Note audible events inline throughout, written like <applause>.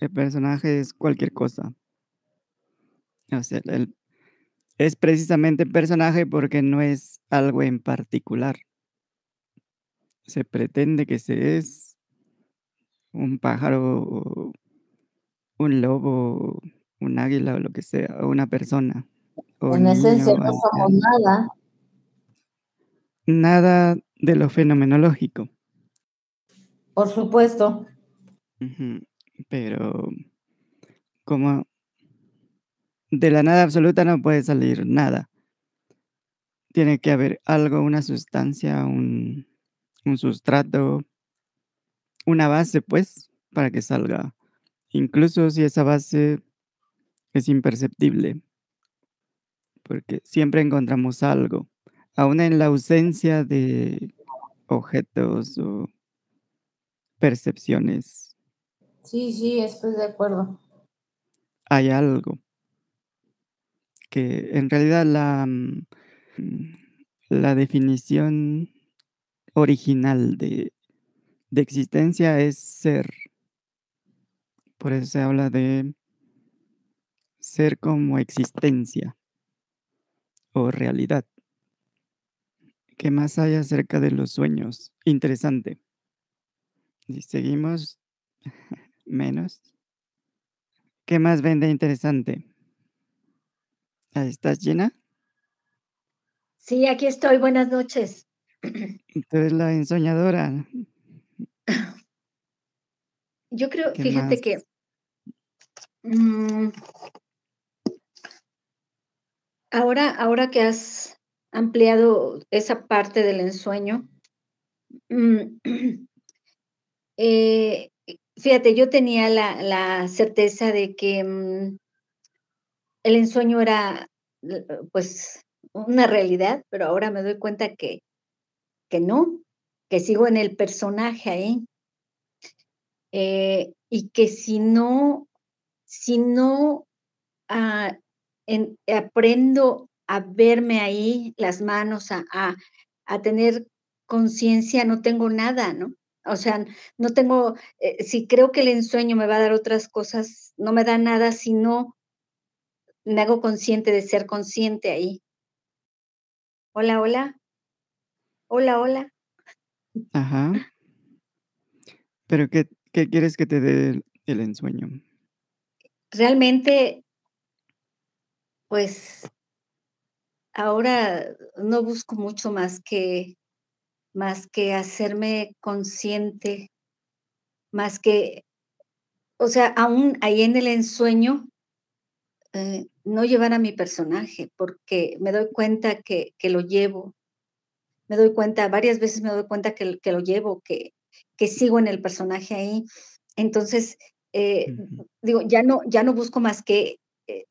El personaje es cualquier cosa. O sea, el es precisamente personaje porque no es algo en particular. Se pretende que se es un pájaro, un lobo, un águila, o lo que sea, o una persona, o En esencia o no somos nada. Nada de lo fenomenológico. Por supuesto. Pero como de la nada absoluta no puede salir nada. Tiene que haber algo, una sustancia, un un sustrato una base, pues, para que salga, incluso si esa base es imperceptible. Porque siempre encontramos algo, aún en la ausencia de objetos, o percepciones. Sí, sí, estoy de acuerdo. Hay algo. Que en realidad la, mm, la definición original de de existencia es ser. Por eso se habla de ser como existencia o realidad. ¿Qué más hay acerca de los sueños? Interesante. Seguimos, <laughs> menos. ¿Qué más ven de interesante? ¿Ahí estás, Gina? Sí, aquí estoy, buenas noches. Tú eres la ensoñadora. Yo creo ¿Qué fíjate más? que mm ahora ahora que has ampliado esa parte del ensueño, mm, <clears throat> eh, fíjate, yo tenía la la certeza de que, mm el ensueño era, pues, una realidad, pero ahora me doy cuenta que que no, que sigo en el personaje ahí. Eh, y que si no si no, ah, en aprendo a verme ahí, las manos, a a tener conciencia, no tengo nada, ¿no? O sea, no tengo, eh, si creo que el ensueño me va a dar otras cosas, no me da nada si no me hago consciente de ser consciente ahí. Hola, hola. Hola, hola. Ajá. Pero, ¿qué qué quieres que te dé el el ensueño? Realmente pues ahora no busco mucho más que más que hacerme consciente más que o sea, aún ahí en el ensueño, eh, no llevar a mi personaje, porque me doy cuenta que que lo llevo. Me doy cuenta, varias veces me doy cuenta que que lo llevo, que que sigo en el personaje ahí. Entonces, eh, digo, ya no ya no busco más que, eh,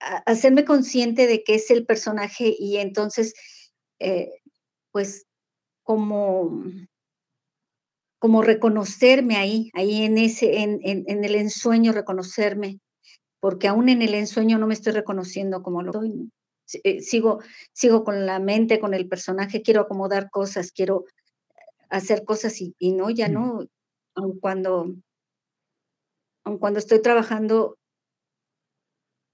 ha ha hacerme consciente de que es el personaje y entonces, eh, pues, como como reconocerme ahí ahí en ese en en en el ensueño reconocerme, porque aún en el ensueño no me estoy reconociendo como lo. Si eh, sigo sigo con la mente, con el personaje, quiero acomodar cosas, quiero hacer cosas y y no, ya Mm. no, aun cuando aun cuando estoy trabajando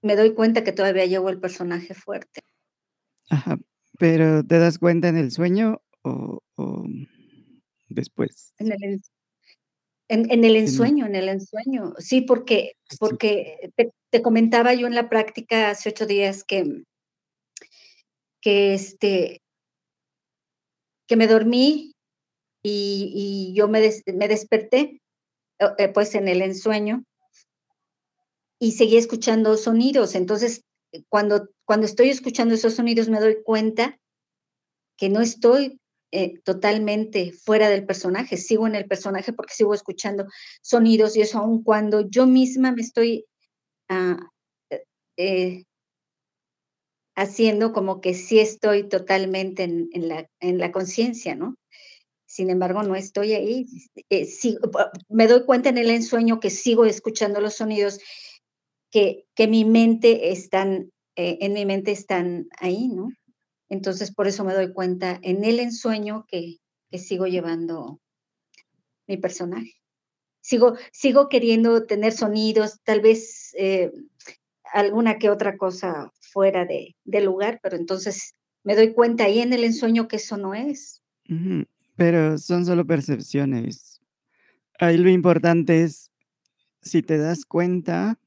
me doy cuenta que todavía llevo el personaje fuerte. Ajá, pero, ¿te das cuenta en el sueño o o después? En el en en el En ensueño en el ensueño. Sí, porque porque te te comentaba yo en la práctica hace 8 días que que, este que me dormí y y yo me des me desperté, o eh, pues, en el ensueño y seguía escuchando sonidos. Entonces, cuando cuando estoy escuchando esos sonidos, me doy cuenta que no estoy, eh, totalmente fuera del personaje, sigo en el personaje, porque sigo escuchando sonidos y eso, aun cuando yo misma me estoy, ah, eh eh haciendo como que sí estoy totalmente en la en la conciencia, ¿no? Sin embargo, no estoy ahí, eh, ah, me doy cuenta en el ensueño que sigo escuchando los sonidos que que mi mente están, en mi mente están ahí, ¿no? Entonces, por eso me doy cuenta en el ensueño que que sigo llevando mi personaje. sigo sigo queriendo tener sonidos, tal vez, eh, alguna que otra cosa fuera de lugar, pero entonces me doy cuenta ahí en el ensueño que eso no es. Ujú, pero son solo percepciones. Ahí lo importante es, si te das cuenta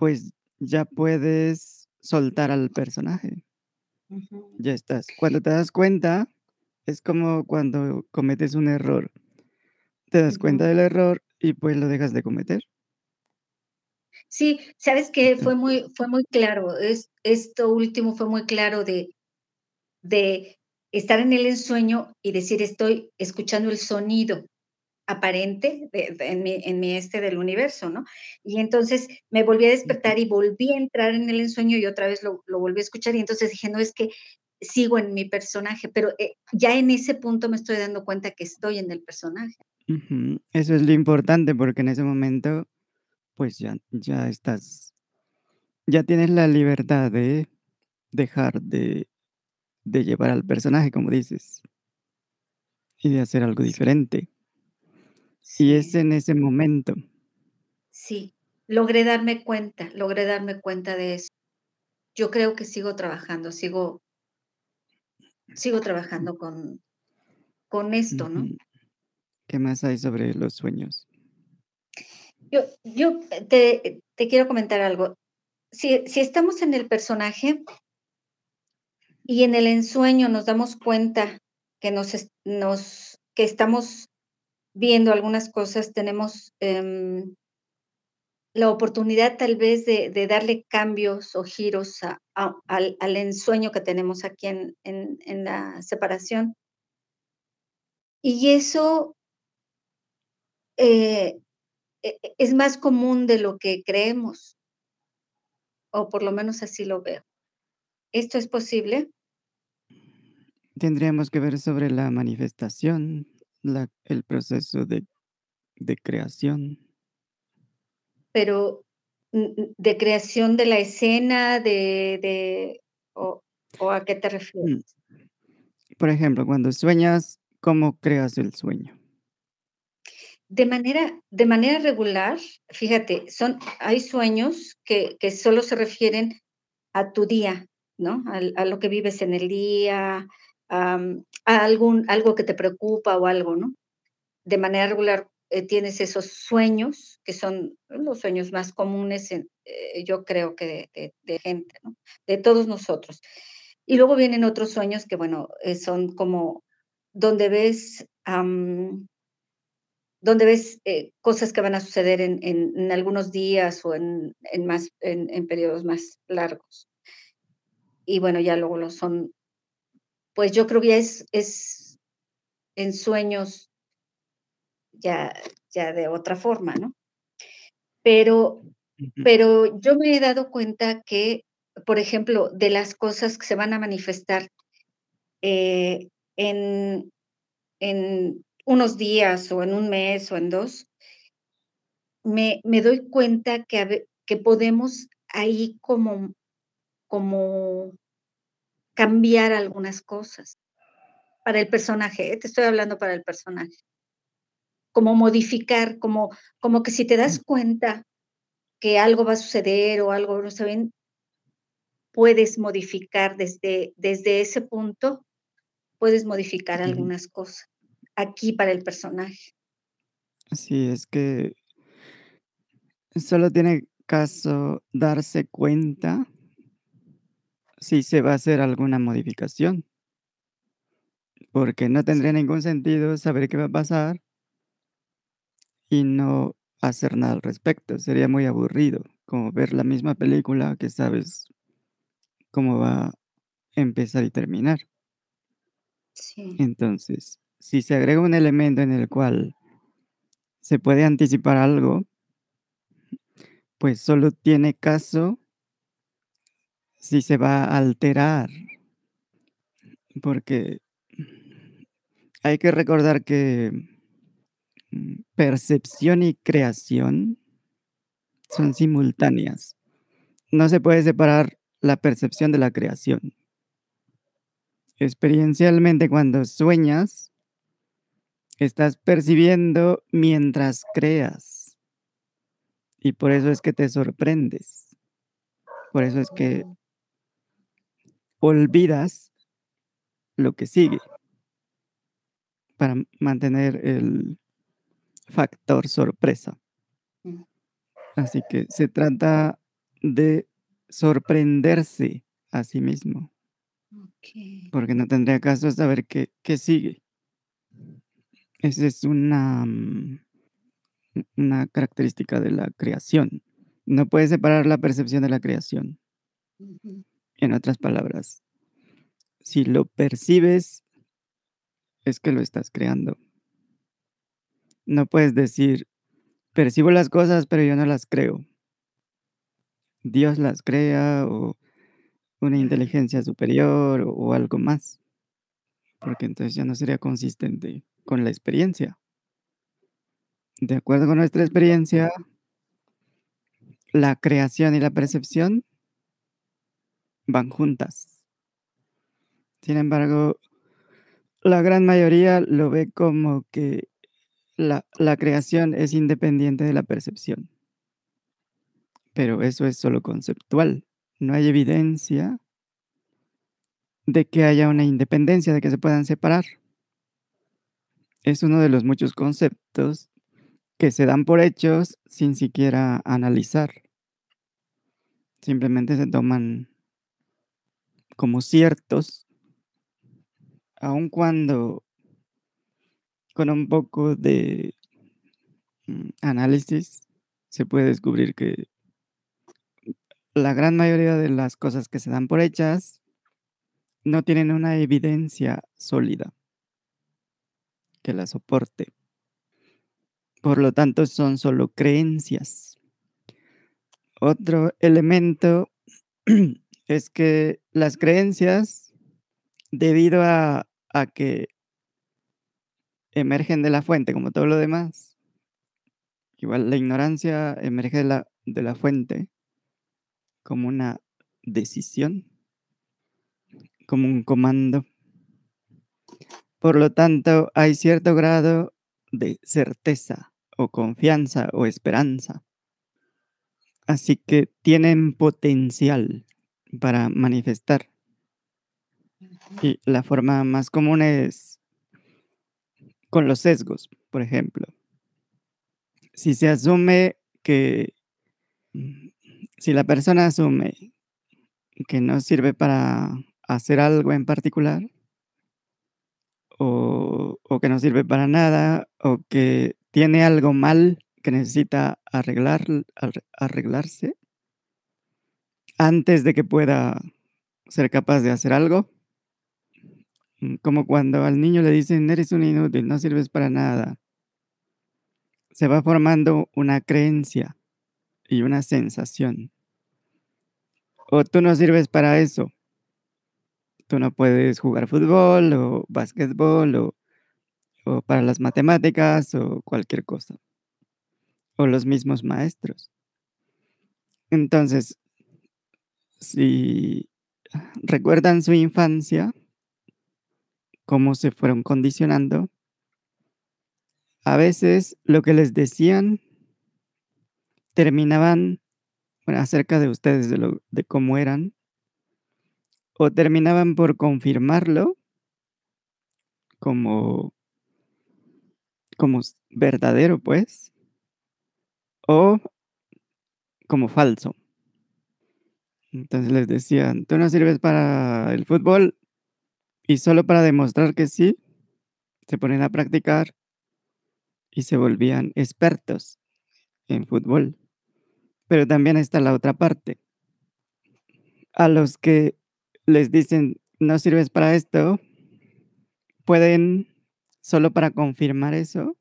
pues, ya puedes soltar al personaje. Ujú. Ya estás. Cuando te das cuenta, es como cuando cometes un error. Te das cuenta Ujú. del error y, pues, lo dejas de cometer. Sí, ¿sabes qué? Fue muy fue muy claro, es esto último fue muy claro de de estar en el ensueño y decir: "Estoy escuchando el sonido aparente de de en mi en mi, este, del universo", ¿no? Y entonces me volví a despertar y volví a entrar en el ensueño y otra vez lo lo volví a escuchar, y entonces dije: "No, es que sigo en mi personaje", pero, eh, ya en ese punto me estoy dando cuenta que estoy en el personaje. Eso es lo importante, porque en ese momento, pues, ya ya estás ya tienes la libertad de dejar de de llevar al personaje, como dices. Y de hacer algo Sí. Y es en ese momento. Sí, logré darme cuenta logré darme cuenta de eso. Yo creo que sigo trabajando, sigo sigo trabajando con con esto, ¿no? ¿Qué más hay sobre los sueños? Yo yo te te quiero comentar algo. Si si estamos en el personaje y en el ensueño nos damos cuenta que nos nos que estamos viendo algunas cosas, tenemos, em la oportunidad tal vez de darle cambios o giros a al ensueño que tenemos aquí en en en la separación. Y eso eh, e e es más común de lo que creemos. O por lo menos así lo veo. ¿Esto es posible? Tendríamos que ver sobre la manifestación, la el proceso de de creación. Pero, ¿de creación de la escena, de de o o a qué te refieres? Mm. Por ejemplo, cuando sueñas, ¿cómo creas el sueño? De manera de manera regular, fíjate, son hay sueños que que solo se refieren a tu día, ¿no? Al a lo que vives en el día, a algún algo que te preocupa o algo, ¿no? De manera regular, eh, tienes esos sueños, que son los sueños más comunes eh, yo creo que de gente, ¿no? De todos nosotros. Y luego vienen otros sueños que, bueno, eh, son como donde ves, donde ves, cosas que van a suceder en algunos días o en más en períodos más largos. Y bueno, ya luego lo son pues, yo creo que ya es es en sueños ya ya de otra forma, ¿no? Pero pero yo me he dado cuenta que, por ejemplo, de las cosas que se van a manifestar, eh, en en unos días, o en 1 mes, o en 2 me me doy cuenta que que podemos ahí como como cambiar algunas cosas. Para el personaje, ¿eh? Te estoy hablando para el personaje. Como modificar, como como que si te das cuenta que algo va a suceder, o algo no está bien puedes modificar desde desde ese punto, puedes modificar algunas cosas, aquí para el personaje. Sí, es que solo tiene caso darse cuenta si se va a hacer alguna modificación. Porque no tendría ningún sentido saber qué va a pasar y no hacer nada al respecto, sería muy aburrido, como ver la misma película que sabes cómo va a empezar y terminar. Sí. Entonces, si se agrega un elemento en el cual se puede anticipar algo pues, solo tiene caso si se va a alterar. Porque hay que recordar que, mm, percepción y creación son simultáneas. No se puede separar la percepción de la creación. Experiencialmente, cuando sueñas Estás percibiendo mientras creas. Y por eso es que te sorprendes. Por eso es que Mm. Olvidas lo que sigue. Para mantener el factor sorpresa. Así que se trata de sorprenderse a sí mismo. Porque no tendría caso saber qué qué sigue. Esa es una, mm, una característica de la creación. No puedes separar la percepción de la creación. En otras palabras, si lo percibes es que lo estás creando. No puedes decir: "Percibo las cosas, pero yo no las creo". Dios las crea, o una inteligencia superior, o algo más. Porque entonces ya no sería consistente con la experiencia. De acuerdo con nuestra experiencia la creación y la percepción van juntas. Sin embargo, la gran mayoría lo ve como que la la creación es independiente de la percepción. Pero eso es solo conceptual, no hay evidencia de que haya una independencia, de que se puedan separar. Es uno de los muchos conceptos que se dan por hechos sin siquiera analizar. Simplemente se toman como ciertos aun cuando con un poco de mm, análisis se puede descubrir que la gran mayoría de las cosas que se dan por hechas no tienen una evidencia sólida que la soporte. Por lo tanto, son solo creencias. Otro elemento <clears throat> es que las creencias, debido a a que emergen de la fuente, como todo lo demás igual la ignorancia emerge de la de la fuente como una decisión como un comando. Por lo tanto, hay cierto grado de certeza, o confianza, o esperanza. Así que tienen potencial para manifestar. Y la forma más común es con los sesgos, por ejemplo. Si se asume que, si la persona asume que no sirve para hacer algo en particular o o que no sirve para nada, o que tiene algo mal que necesita arreglar arre arreglarse antes de que pueda ser capaz de hacer algo mm, como cuando al niño le dicen: "Eres un inútil, no sirves para nada". Se va formando una creencia y una sensación. O tú no sirves para eso. Tú no puedes jugar fútbol, o basquetbol, o o para las matemáticas, o cualquier cosa. O los mismos maestros. Entonces si recuerdan su infancia cómo se fueron condicionando a veces lo que les decían terminaban bueno, acerca de ustedes, de lo de cómo eran o terminaban por confirmarlo como como verdadero, pues o como falso. Entonces les decían: "Tú no sirves para el fútbol", y solo para demostrar que sí, se ponían a practicar y se volvían expertos en fútbol. Pero también está la otra parte. A los que les dicen: "No sirves para esto", pueden, solo para confirmar eso,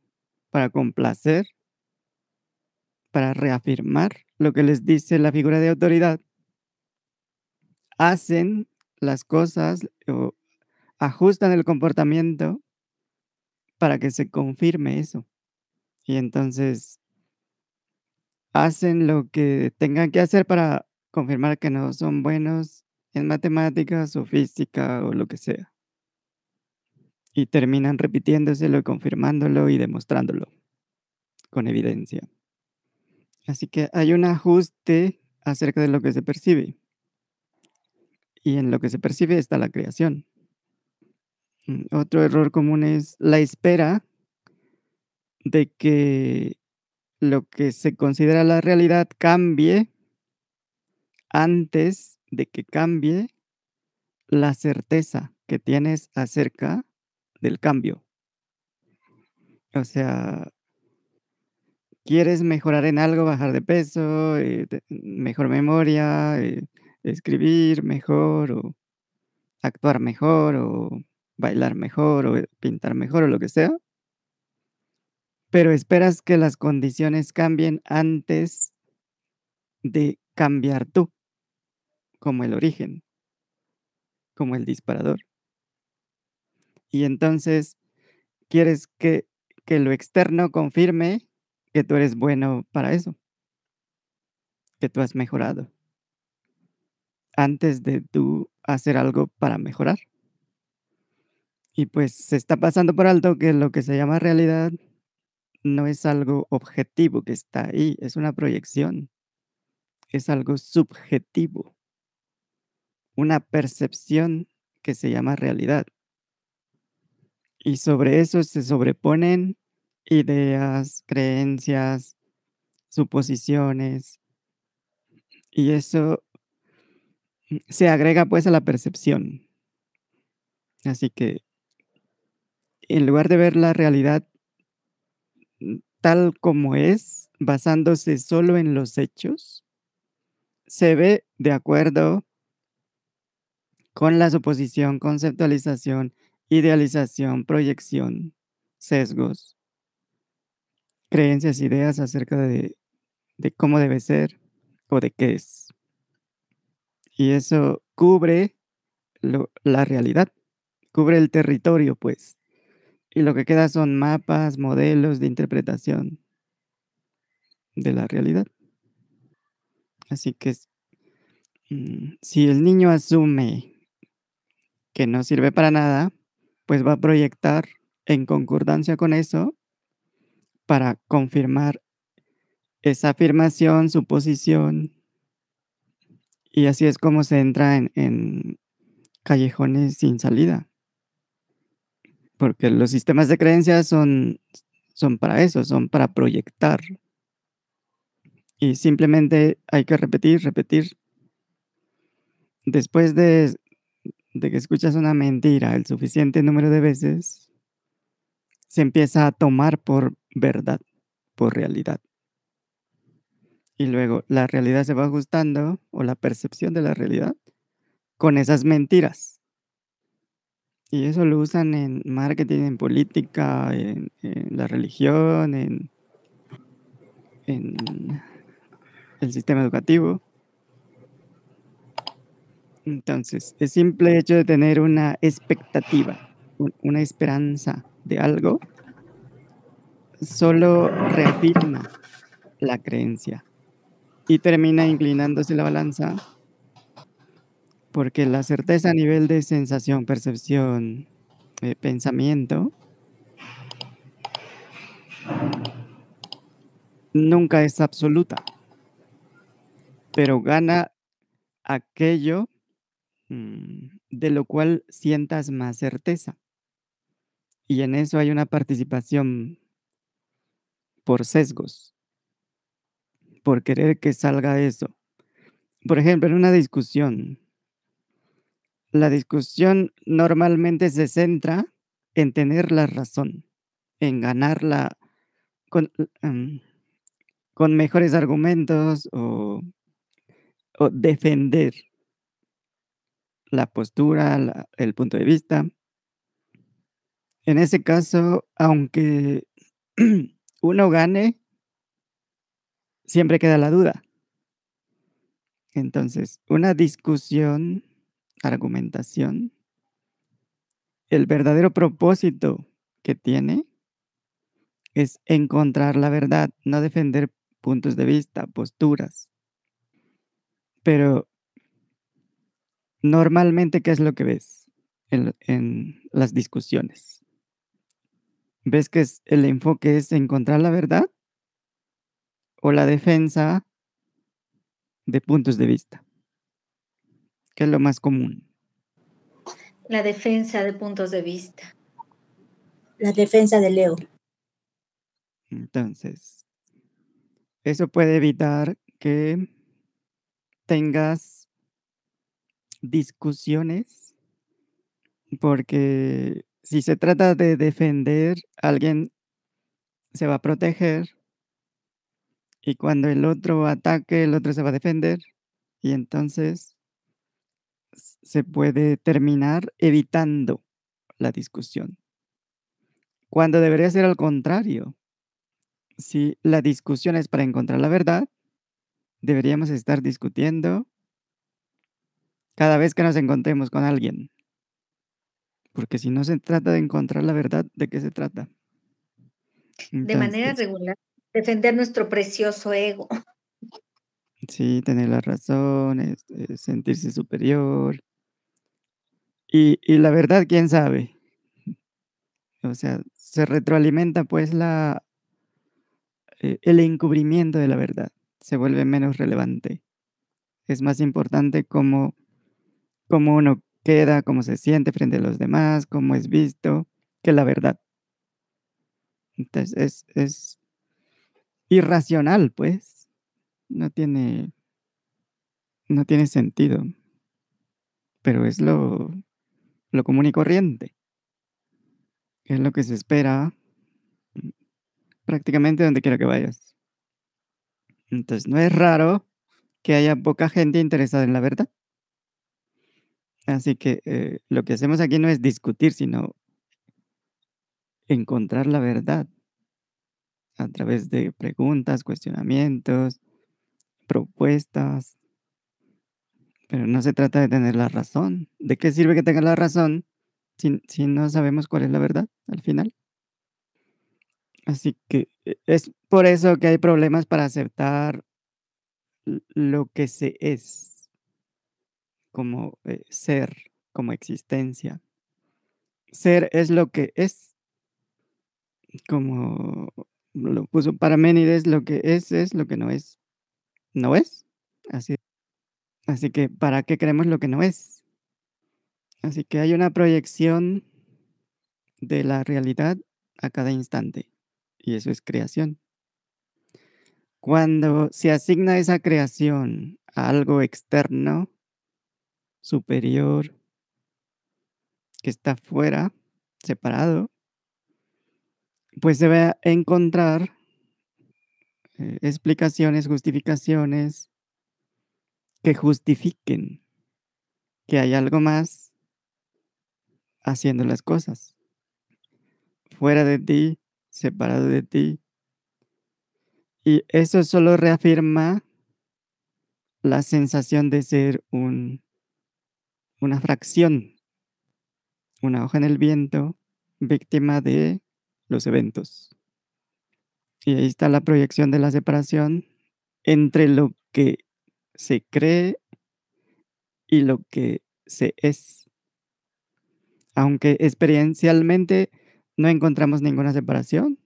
para complacer para reafirmar lo que les dice la figura de autoridad hacen las cosas, o ajustan el comportamiento para que se confirme eso. Y entonces hacen lo que tengan que hacer para confirmar que no son buenos en matemáticas, o física, o lo que sea. Y terminan repitiéndoselo, confirmándolo y demostrándolo con evidencia. Así que hay un ajuste acerca de lo que se percibe. Y en lo que se percibe está la creación. Mm, otro error común es la espera de que lo que se considera la realidad cambie antes de que cambie la certeza que tienes acerca del cambio. O sea quieres mejorar en algo, bajar de peso, eh, te mejor memoria, eh, escribir mejor, o actuar mejor, o bailar mejor, o, pintar mejor, o lo que sea pero esperas que las condiciones cambien antes de cambiar tú, como el origen como el disparador. Y entonces quieres que que lo externo confirme que tú eres bueno para eso que tú has mejorado antes de tú hacer algo para mejorar. Y, pues, se está pasando por alto que lo que se llama realidad no es algo objetivo que está ahí, es una proyección. Es algo subjetivo. Una percepción que se llama realidad. Y sobre eso se sobreponen ideas, creencias, suposiciones. Y eso se agrega, pues, a la percepción. Así que en lugar de ver la realidad mm, tal como es, basándose solo en los hechos se ve de acuerdo con la suposición, conceptualización, idealización, proyección, sesgos creencias, ideas acerca de de cómo debe ser, o de qué es. Y eso cubre la realidad, cubre el territorio, pues, y lo que queda son mapas, modelos de interpretación de la realidad. Así que mm, si el niño asume que no sirve para nada, pues, va a proyectar en concordancia con eso para confirmar esa afirmación, suposición y así es como se entra en callejones sin salida. Porque los sistemas de creencias son son para eso, son para proyectar. Y simplemente hay que repetir, repetir. Después de de que escuchas una mentira el suficiente número de veces se empieza a tomar por verdad, por realidad. Y luego la realidad se va ajustando, o la percepción de la realidad, con esas mentiras. Y eso lo usan en marketing, en política, en la religión, en en el sistema educativo. Entonces, el simple hecho de tener una expectativa, un una esperanza de algo solo reafirma la creencia, y termina inclinándose la balanza porque la certeza a nivel de sensación, percepción, eh, pensamiento nunca es absoluta. Pero gana aquello, mm, de lo cual sientas más certeza. Y en eso hay una participación por sesgos por querer que salga eso. Por ejemplo, en una discusión la discusión normalmente se centra en tener la razón, en ganarla con, em, mejores argumentos, o defender la postura, el punto de vista. En ese caso, aunque <clears throat> uno gane siempre queda la duda. Entonces, una discusión, argumentación el verdadero propósito que tiene es encontrar la verdad, no defender puntos de vista, posturas. Pero normalmente, ¿qué es lo que ves en las discusiones? ¿Ves que es el enfoque es encontrar la verdad? ¿O la defensa? De puntos de vista. ¿Qué es lo más común? La defensa de puntos de vista. La defensa del ego. Entonces eso puede evitar que tengas discusiones porque si se trata de defender, alguien se va a proteger y cuando el otro ataque, el otro se va a defender, y entonces se puede terminar evitando la discusión. Cuando debería ser al contrario. Si la discusión es para encontrar la verdad, deberíamos estar discutiendo cada vez que nos encontremos con alguien. Porque si no se trata de encontrar la verdad, ¿de qué se trata? De manera regular, defender nuestro precioso ego. Sí, tener la razón, este, sentirse superior. Y y la verdad, ¿quién sabe? O sea, se retroalimenta, pues, la eh, el encubrimiento de la verdad, se vuelve menos relevante. Es más importante cómo cómo uno queda, cómo se siente frente a los demás, cómo es visto, que la verdad. Entonces, es es irracional, pues, no tiene no tiene sentido. Pero es lo lo común y corriente. Es lo que se espera, mm, prácticamente donde quiera que vayas. Entonces, no es raro que haya poca gente interesada en la verdad. Así que, eh, lo que hacemos aquí no es discutir, sino encontrar la verdad. A través de preguntas, cuestionamientos, propuestas. Pero no se trata de tener la razón. ¿De qué sirve que tengas la razón si si no sabemos cuál es la verdad al final? Así que, e es por eso que hay problemas para aceptar lo que se es. Como, eh, ser, como existencia. Ser es lo que es. Como lo puso Parménides, lo que es, es, lo que no es, no es. Así así que, ¿para qué queremos lo que no es? Así que hay una proyección de la realidad a cada instante, y eso es creación. Cuando se asigna esa creación a algo externo superior que está fuera, separado pues a encontrar eh, explicaciones, justificaciones que justifiquen que hay algo más haciendo las cosas. Fuera de ti, separado de ti. Y eso solo reafirma la sensación de ser un una fracción una hoja en el viento, víctima de los eventos. Y ahí está la proyección de la separación entre lo que se cree y lo que se es. Aunque experiencialmente no encontramos ninguna separación.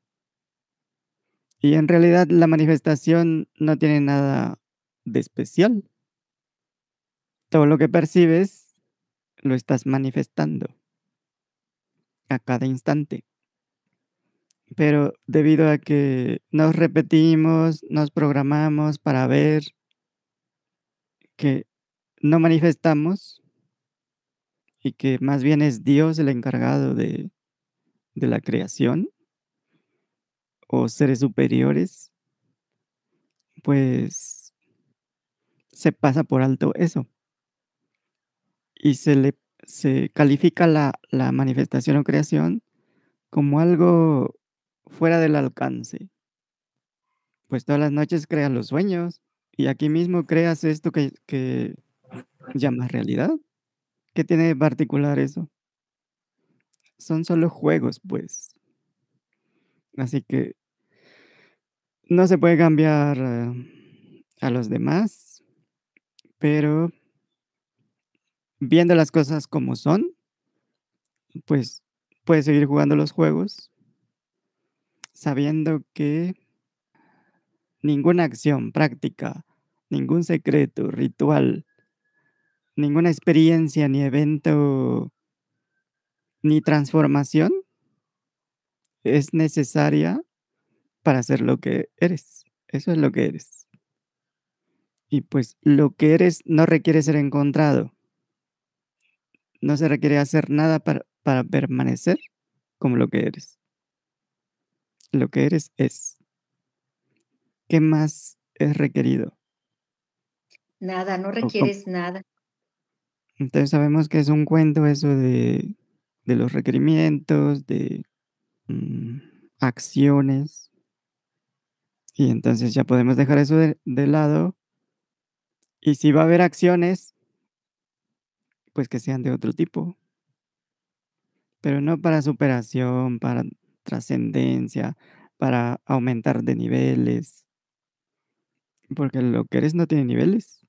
Y en realidad la manifestación no tiene nada de especial. Todo lo que percibes lo estás manifestando. A cada instante. Pero debido a que nos repetimos, nos programamos para ver que no manifestamos y que más bien es Dios el encargado de la creación o seres superiores pues se pasa por alto eso. Y se le se califica la manifestación o creación como algo fuera del alcance. Pues todas las noches creas los sueños, y aquí mismo creas esto que que llamas realidad. ¿Qué tiene de particular eso? Son solo juegos, pues. Así que no se puede cambiar a los demás, pero viendo las cosas como son pues, puedes seguir jugando los juegos sabiendo que ninguna acción, práctica, ningún secreto, ritual, ninguna experiencia, ni evento ni transformación es necesaria para ser lo que eres. Eso es lo que eres. Y pues lo que eres no requiere ser encontrado. No se requiere hacer nada para, para permanecer como lo que eres. Lo que eres es. ¿Qué más es requerido? Nada, no requieres nada. Entonces sabemos que es un cuento eso de, de los requerimientos, de mm, acciones. Y entonces ya podemos dejar eso de, de lado. Y si va a haber acciones, pues que sean de otro tipo. Pero no para superación, para trascendencia, para aumentar de niveles. Porque lo que eres no tiene niveles.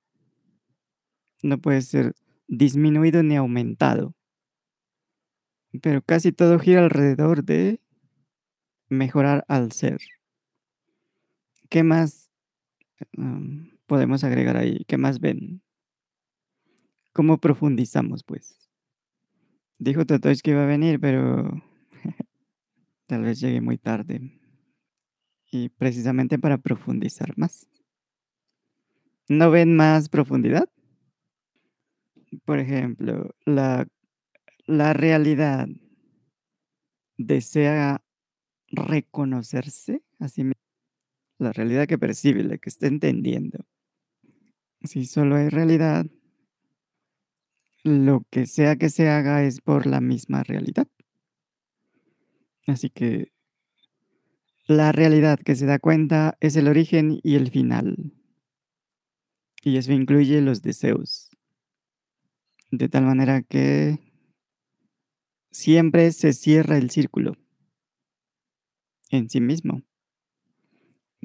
No puede ser disminuido ni aumentado. Pero casi todo gira alrededor de mejorar al ser. ¿Qué más podemos agregar ahí? ¿Qué más ven? ¿Cómo profundizamos, pues? Dijo Totosh que iba a venir, pero tal vez llegue muy tarde. Y precisamente para profundizar más. ¿No ven más profundidad? Por ejemplo, la, la realidad desea reconocerse a sí misma. La realidad que percibe, la que está entendiendo. Si solo hay realidad, lo que sea que se haga es por la misma realidad. Así que la realidad que se da cuenta es el origen y el final. Y eso incluye los deseos. De tal manera que siempre se cierra el círculo en sí mismo.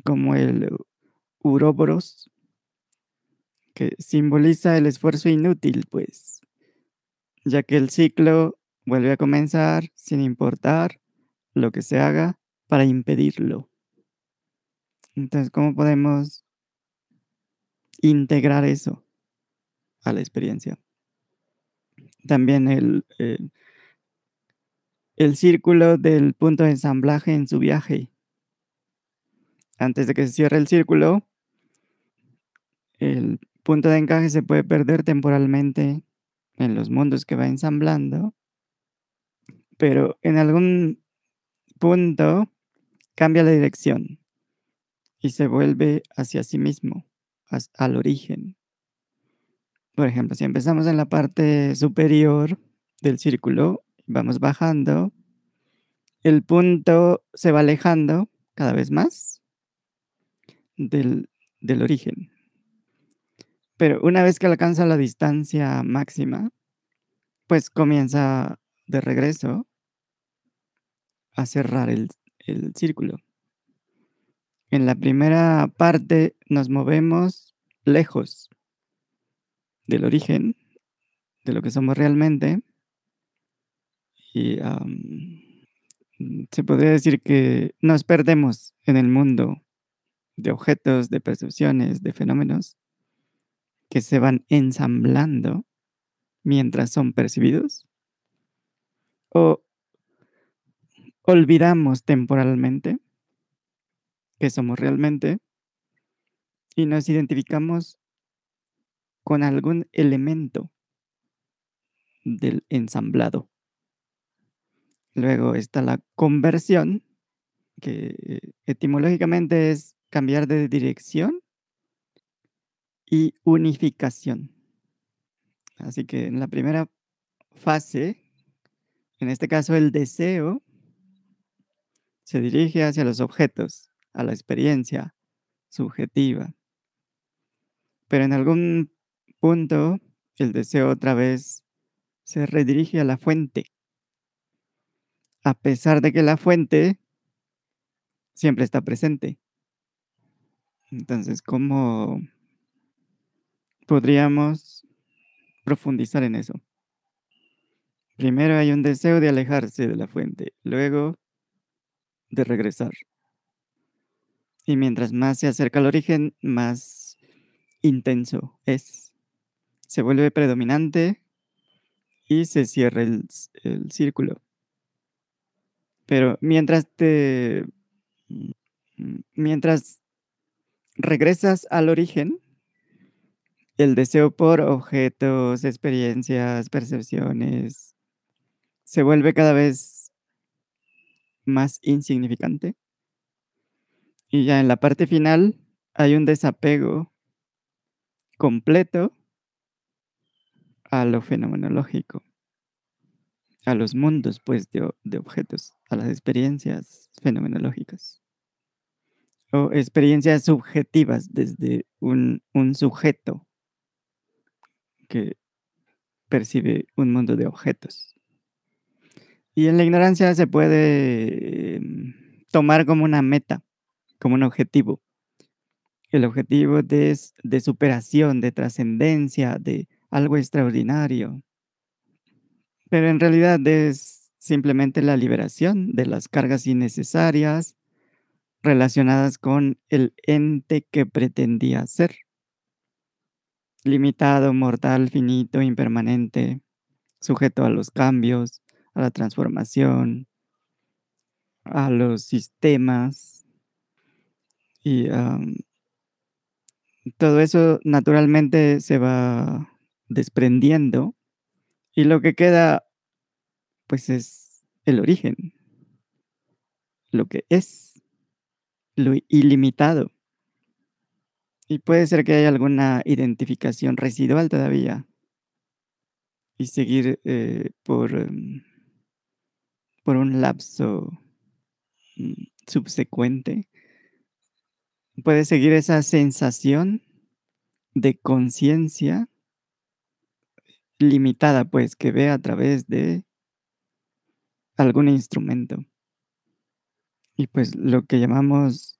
Como el uroboros, que simboliza el esfuerzo inútil, pues, ya que el ciclo vuelve a comenzar sin importar lo que se haga para impedirlo. Entonces, ¿cómo podemos integrar eso a la experiencia? También el, eh, el círculo del punto de ensamblaje en su viaje. Antes de que se cierre el círculo, el punto de encaje se puede perder temporalmente en los mundos que va ensamblando, pero en algún punto cambia la dirección y se vuelve hacia sí mismo, al origen. Por ejemplo, si empezamos en la parte superior del círculo, vamos bajando, el punto se va alejando cada vez más del, del origen. Pero una vez que alcanza la distancia máxima, pues comienza de regreso a cerrar el, el círculo. En la primera parte nos movemos lejos del origen, de lo que somos realmente, y se podría decir que nos perdemos en el mundo de objetos, de percepciones, de fenómenos que se van ensamblando mientras son percibidos, o olvidamos temporalmente que somos realmente y nos identificamos con algún elemento del ensamblado. Luego está la conversión, que eh, etimológicamente es cambiar de dirección y unificación. Así que en la primera fase, en este caso el deseo, se dirige hacia los objetos, a la experiencia subjetiva. Pero en algún punto, el deseo otra vez se redirige a la fuente. A pesar de que la fuente siempre está presente. Entonces, ¿cómo podríamos profundizar en eso? Primero hay un deseo de alejarse de la fuente, luego de regresar. Y mientras más se acerca al origen, más intenso es. Se vuelve predominante y se cierra el, el círculo. Pero mientras te... Mientras regresas al origen, el deseo por objetos, experiencias, percepciones, se vuelve cada vez más insignificante. Y ya en la parte final hay un desapego completo a lo fenomenológico, a los mundos pues de, de objetos, a las experiencias fenomenológicas o experiencias subjetivas desde un, un sujeto que percibe un mundo de objetos. Y en la ignorancia se puede em, tomar como una meta, como un objetivo. El objetivo de, de superación, de trascendencia, de algo extraordinario. Pero en realidad es simplemente la liberación de las cargas innecesarias relacionadas con el ente que pretendía ser. Limitado, mortal, finito, impermanente, sujeto a los cambios, a la transformación, a los sistemas. Y todo eso naturalmente se va desprendiendo y lo que queda pues es el origen, lo que es, lo ilimitado. Y puede ser que haya alguna identificación residual todavía y seguir eh, por, em, por un lapso mm, subsecuente. Puede seguir esa sensación de conciencia limitada, pues, que ve a través de algún instrumento. Y pues lo que llamamos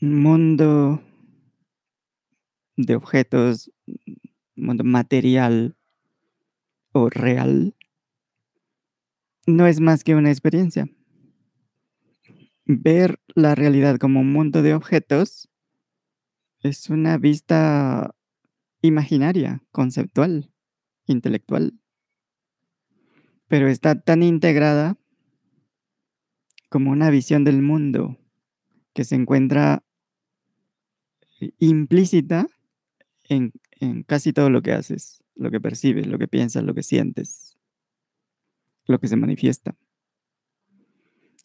mundo de objetos, mundo material o real, no es más que una experiencia. Ver la realidad como un mundo de objetos es una vista imaginaria, conceptual intelectual, pero está tan integrada como una visión del mundo que se encuentra implícita en, casi todo lo que haces, lo que percibes, lo que piensas, lo que sientes, lo que se manifiesta.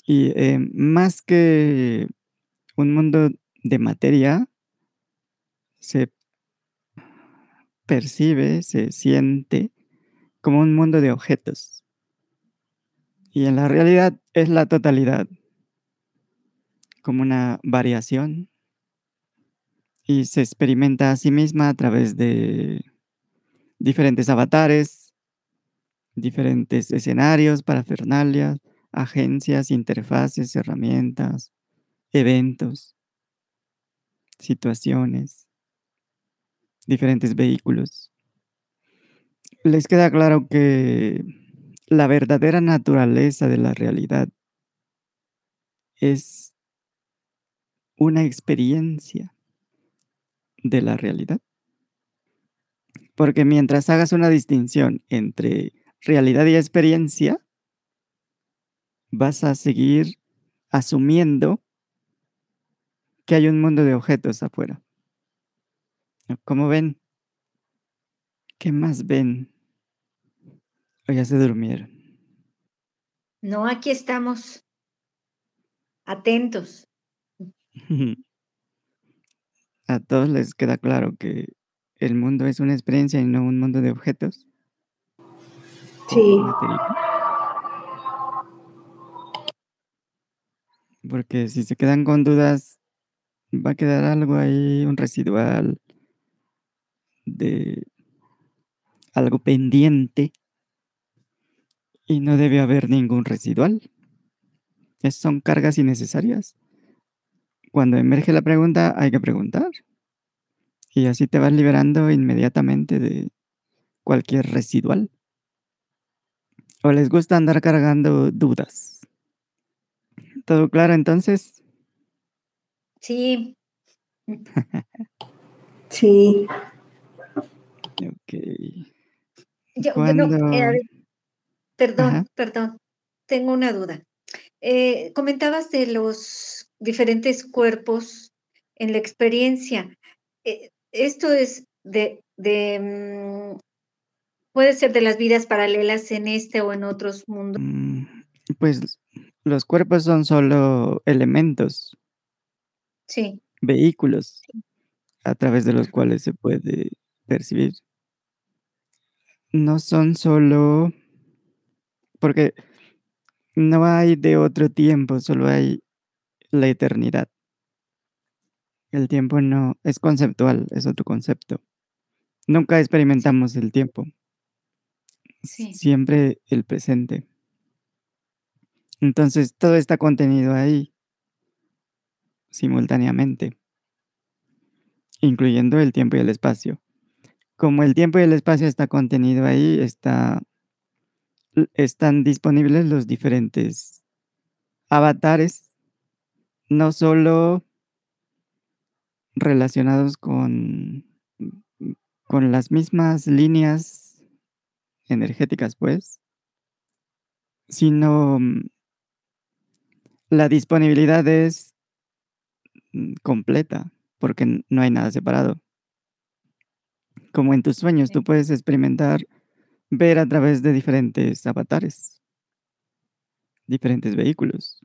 Y eh, más que un mundo de materia, se percibe, se siente como un mundo de objetos. Y en la realidad es la totalidad, como una variación. Y se experimenta a sí misma a través de diferentes avatares, diferentes escenarios, parafernalias, agencias, interfaces, herramientas, eventos, situaciones diferentes vehículos. Les queda claro que la verdadera naturaleza de la realidad es una experiencia de la realidad. Porque mientras hagas una distinción entre realidad y experiencia, vas a seguir asumiendo que hay un mundo de objetos afuera. ¿Cómo ven? ¿Qué más ven? ¿O ya se durmieron? No, aquí estamos atentos. <laughs> ¿A todos les queda claro que el mundo es una experiencia y no un mundo de objetos? Sí. Porque si se quedan con dudas, va a quedar algo ahí, un residual, de algo pendiente y no debe haber ningún residual. Es, son cargas innecesarias. Cuando emerge la pregunta, hay que preguntar. Y así te vas liberando inmediatamente de cualquier residual. ¿O les gusta andar cargando dudas? ¿Todo claro entonces? Sí. <laughs> Sí. Okey. Yo bueno, eh, Ajá. perdón, perdón, tengo una duda. Eh, comentabas de los diferentes cuerpos en la experiencia, eh, ¿esto es de de, mm, puede ser de las vidas paralelas en este o en otros mundos? Mm, pues, los cuerpos son solo elementos Sí. vehículos, Sí. a través de los cuales se puede percibir. No son solo porque no hay de otro tiempo, solo hay la eternidad. El tiempo no es conceptual, es otro concepto. Nunca experimentamos el tiempo. Siempre el presente. Entonces, todo está contenido ahí. Simultáneamente. Incluyendo el tiempo y el espacio. Como el tiempo y el espacio está contenido ahí, está están disponibles los diferentes avatares, no solo relacionados con, mm, con las mismas líneas energéticas, pues sino, mm la disponibilidad es mm, completa, porque no hay nada separado. Como en tus sueños, tú puedes experimentar, ver a través de diferentes avatares. Diferentes vehículos.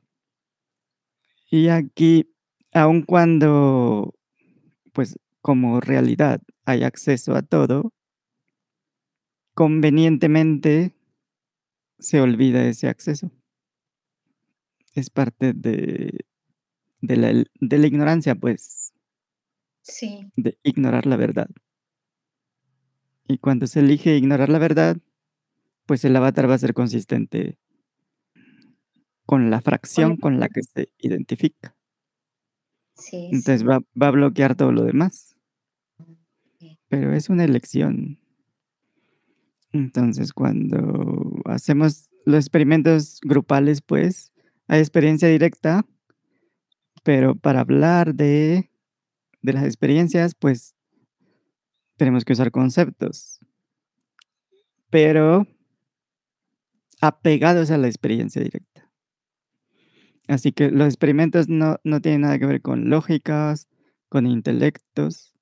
Y aquí, aun cuando, pues, como realidad hay acceso a todo convenientemente se olvida ese acceso. Es parte de de la de la ignorancia, pues Sí. de ignorar la verdad. Y cuando se elige ignorar la verdad, pues el avatar va a ser consistente con la fracción con la que se identifica. Sí, Entonces, sí. va va a bloquear todo lo demás. Pero es una elección. Entonces, cuando hacemos los experimentos grupales, pues, hay experiencia directa pero para hablar de de las experiencias, pues tenemos que usar conceptos. Pero apegados a la experiencia directa. Así que los experimentos no no tienen nada que ver con lógicas, con intelectos,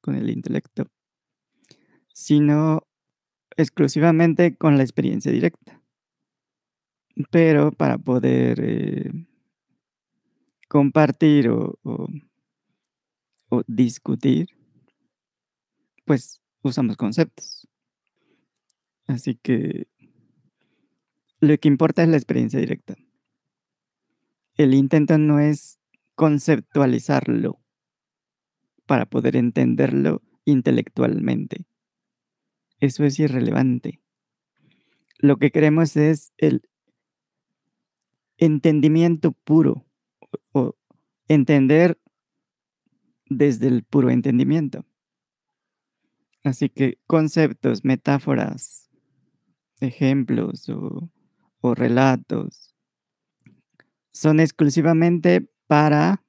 con el intelecto sino exclusivamente con la experiencia directa. Pero para poder, eh compartir o o o discutir pues, usamos conceptos. Así que lo que importa es la experiencia directa. El intento no es conceptualizarlo para poder entenderlo intelectualmente. Eso es irrelevante. Lo que queremos es el entendimiento puro, o entender desde el puro entendimiento. Así que conceptos, metáforas, ejemplos o relatos son exclusivamente para,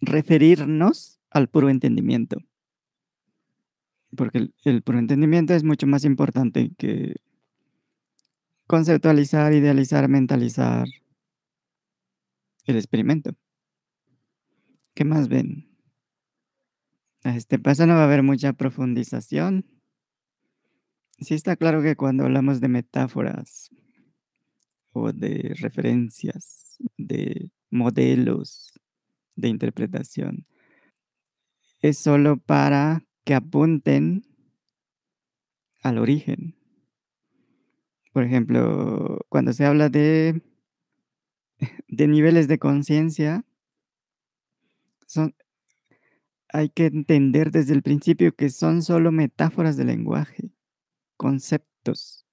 referirnos al puro entendimiento. Porque el el entendimiento es mucho más importante que conceptualizar, idealizar, mentalizar el experimento. ¿Qué más ven? A este paso no va a haber mucha profundización. Sí está claro que cuando hablamos de metáforas o de referencias, de modelos de interpretación es solo para que apunten al origen. Por ejemplo, cuando se habla de de niveles de conciencia hay que entender desde el principio que son solo metáforas de lenguaje, conceptos.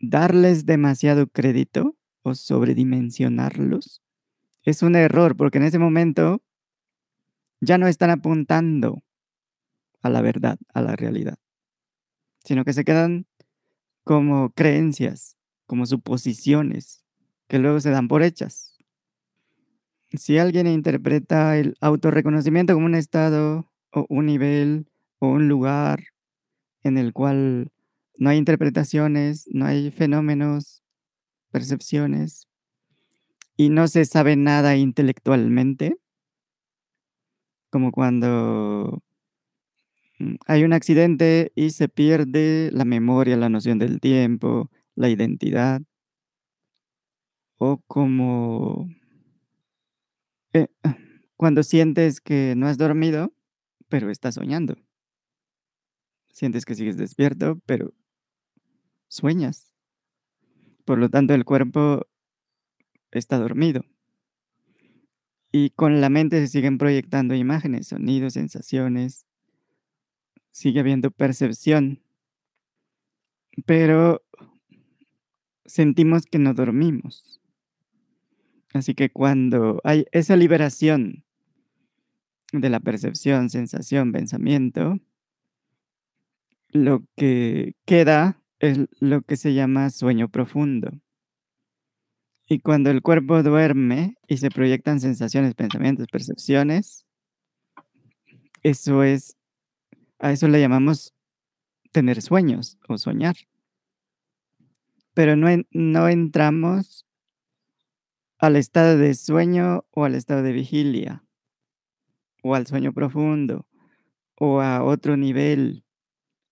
Darles demasiado crédito o sobredimensionarlos es un error, porque en ese momento ya no están apuntando a la verdad, a la realidad. Sino que se quedan como creencias, como suposiciones, que luego se dan por hechas. Si alguien interpreta el autorreconocimiento como un estado, o un nivel, o un lugar en el cual no hay interpretaciones, no hay fenómenos, percepciones y no se sabe nada intelectualmente como cuando hay un accidente y se pierde la memoria, la noción del tiempo, la identidad. O como eh, <sighs> cuando sientes que no has dormido, pero estás soñando. Sientes que sigues despierto, pero sueñas. Por lo tanto, el cuerpo está dormido. Y con la mente se siguen proyectando imágenes, sonidos, sensaciones. Sigue habiendo percepción. Pero sentimos que no dormimos. Así que cuando hay esa liberación de la percepción, sensación, pensamiento lo que queda es lo que se llama sueño profundo. Y cuando el cuerpo duerme y se proyectan sensaciones, pensamientos, percepciones eso es a eso le llamamos tener sueños o soñar. Pero no no entramos al estado de sueño o al estado de vigilia o al sueño profundo, o a otro nivel,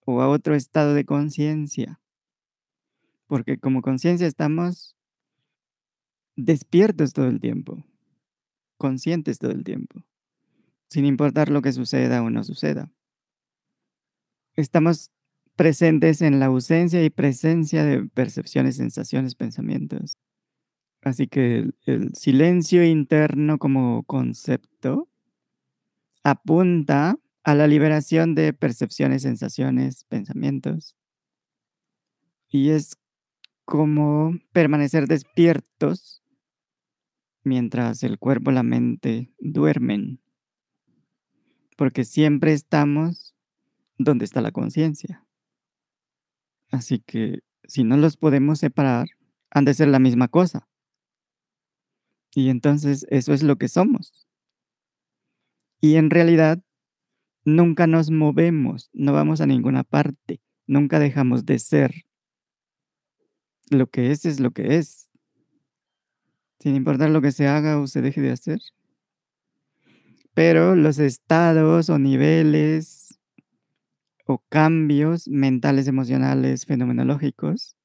o a otro estado de conciencia. Porque como conciencia estamos despiertos todo el tiempo, conscientes todo el tiempo, sin importar lo que suceda o no suceda. Estamos presentes en la ausencia y presencia de percepciones, sensaciones, pensamientos. Así que el silencio interno como concepto apunta a la liberación de percepciones, sensaciones, pensamientos. Y es como permanecer despiertos mientras el cuerpo, la mente duermen. Porque siempre estamos donde está la conciencia. Así que, si no los podemos separar, han de ser la misma cosa. Y entonces eso es lo que somos. Y en realidad, nunca nos movemos, no vamos a ninguna parte, nunca dejamos de ser. Lo que es, es lo que es. Sin importar lo que se haga o se deje de hacer. Pero los estados o niveles cambios mentales, emocionales, fenomenológicos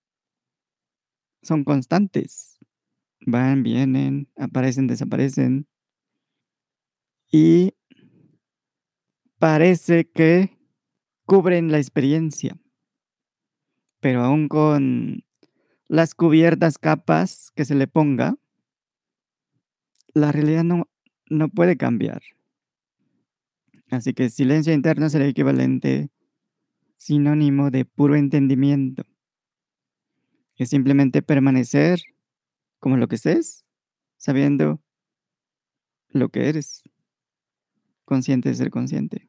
son constantes. Van, vienen, aparecen, desaparecen. Y parece que cubren la experiencia. Pero aún con las cubiertas capas que se le ponga la realidad no no puede cambiar. Así que silencio interno sería equivalente sinónimo de puro entendimiento. Es simplemente permanecer como lo que es, sabiendo lo que eres. Consciente de ser consciente.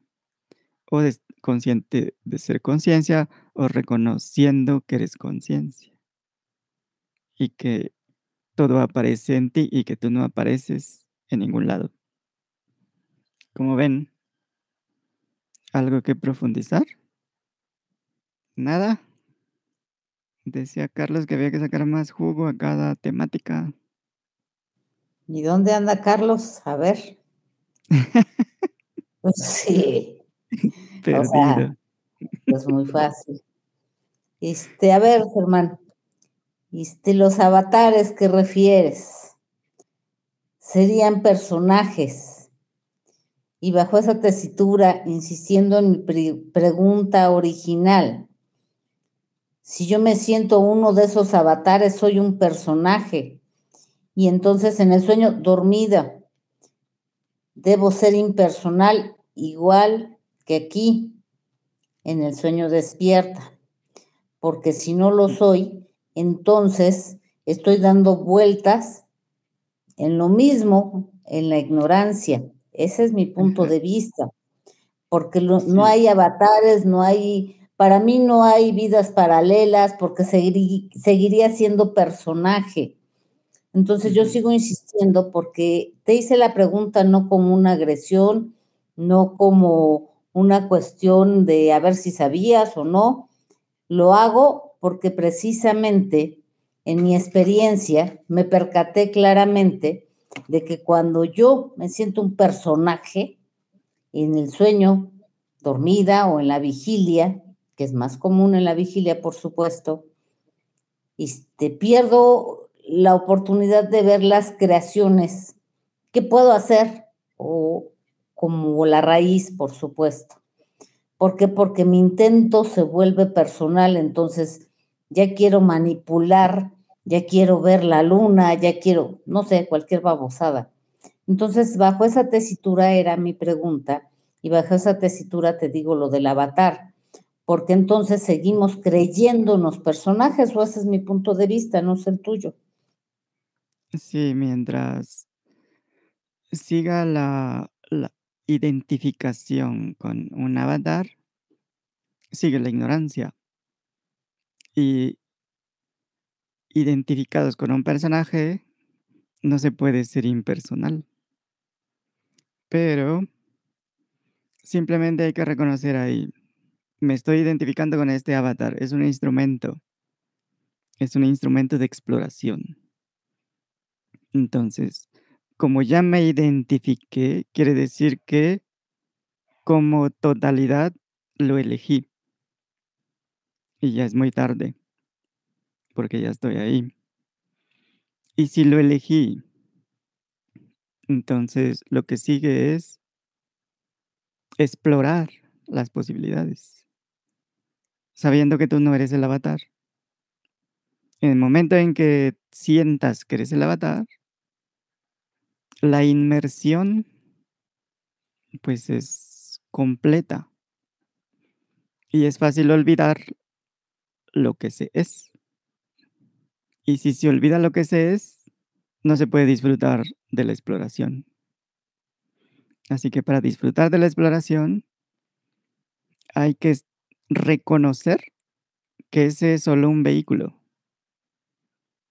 O des consciente de ser conciencia, o reconociendo que eres conciencia. Y que todo aparece en ti, y que tú no apareces en ningún lado. ¿Cómo ven? ¿Algo que profundizar? ¿Nada? Decía Carlos que había que sacar más jugo a cada temática. ¿Y dónde anda Carlos? A ver. Pues <laughs> sí. <laughs> O sea, Perdido. es muy <laughs> fácil. Este, a ver, Germán, este, los avatares que refieres serían personajes. Y bajo esa tesitura, insistiendo en mi pre pregunta original, si yo me siento uno de esos avatares, soy un personaje. Y entonces en el sueño dormida debo ser impersonal igual que aquí en el sueño despierta. Porque si no lo soy, entonces estoy dando vueltas en lo mismo, en la ignorancia. Ese es mi punto de vista. Porque lo no hay avatares, no hay para mí no hay vidas paralelas, porque seguirí seguiría siendo personaje. Entonces, yo sigo insistiendo porque te hice la pregunta no como una agresión, no como una cuestión de a ver si sabías o no. Lo hago porque precisamente en mi experiencia me percaté claramente de que cuando yo me siento un personaje en el sueño, dormida o en la vigilia, que es más común en la vigilia, por supuesto, este, pierdo la oportunidad de ver las creaciones que puedo hacer o como la raíz, por supuesto. ¿Por qué? Porque mi intento se vuelve personal, entonces ya quiero manipular, ya quiero ver la luna, ya quiero, no sé, cualquier babosada. Entonces, bajo esa tesitura era mi pregunta, y bajo esa tesitura te digo lo del avatar, porque entonces seguimos creyéndonos personajes, o ese es mi punto de vista, no sé el tuyo. Sí, mientras siga la la identificación con un avatar sigue la ignorancia. Y identificados con un personaje, no se puede ser impersonal. Pero simplemente hay que reconocer ahí, me estoy identificando con este avatar, es un instrumento. Es un instrumento de exploración. Entonces, como ya me identifiqué, quiere decir que como totalidad lo elegí. Y ya es muy tarde. Porque ya estoy ahí. Y si lo elegí entonces, lo que sigue es explorar las posibilidades. Sabiendo que tú no eres el avatar. En el momento en que sientas que eres el avatar la inmersión pues, es completa. Y es fácil olvidar lo que se es. Y si se olvida lo que se es, no se puede disfrutar de la exploración. Así que para disfrutar de la exploración hay que reconocer que ese es solo un vehículo.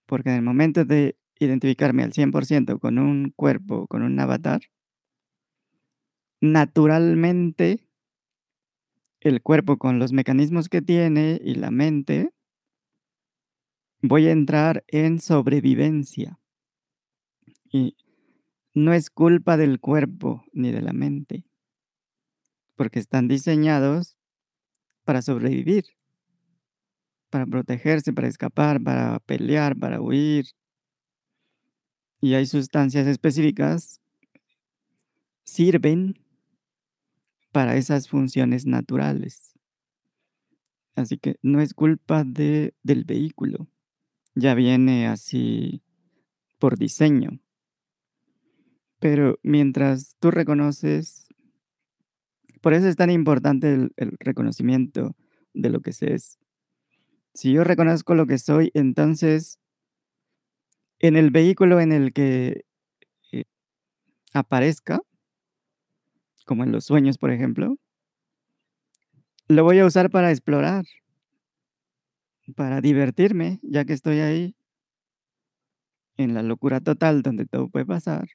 Porque en el momento de identificarme al 100% con un cuerpo, con un avatar naturalmente el cuerpo con los mecanismos que tiene y la mente voy a entrar en sobrevivencia. Y no es culpa del cuerpo ni de la mente. Porque están diseñados para sobrevivir. Para protegerse, para escapar, para pelear, para huir. Y hay sustancias específicas sirven para esas funciones naturales. Así que no es culpa de del vehículo. Ya viene así por diseño. Pero mientras tú reconoces por eso es tan importante el reconocimiento de lo que se es. Si yo reconozco lo que soy, entonces en el vehículo en el que, eh, aparezca como en los sueños, por ejemplo lo voy a usar para explorar. Para divertirme, ya que estoy ahí en la locura total donde todo puede pasar.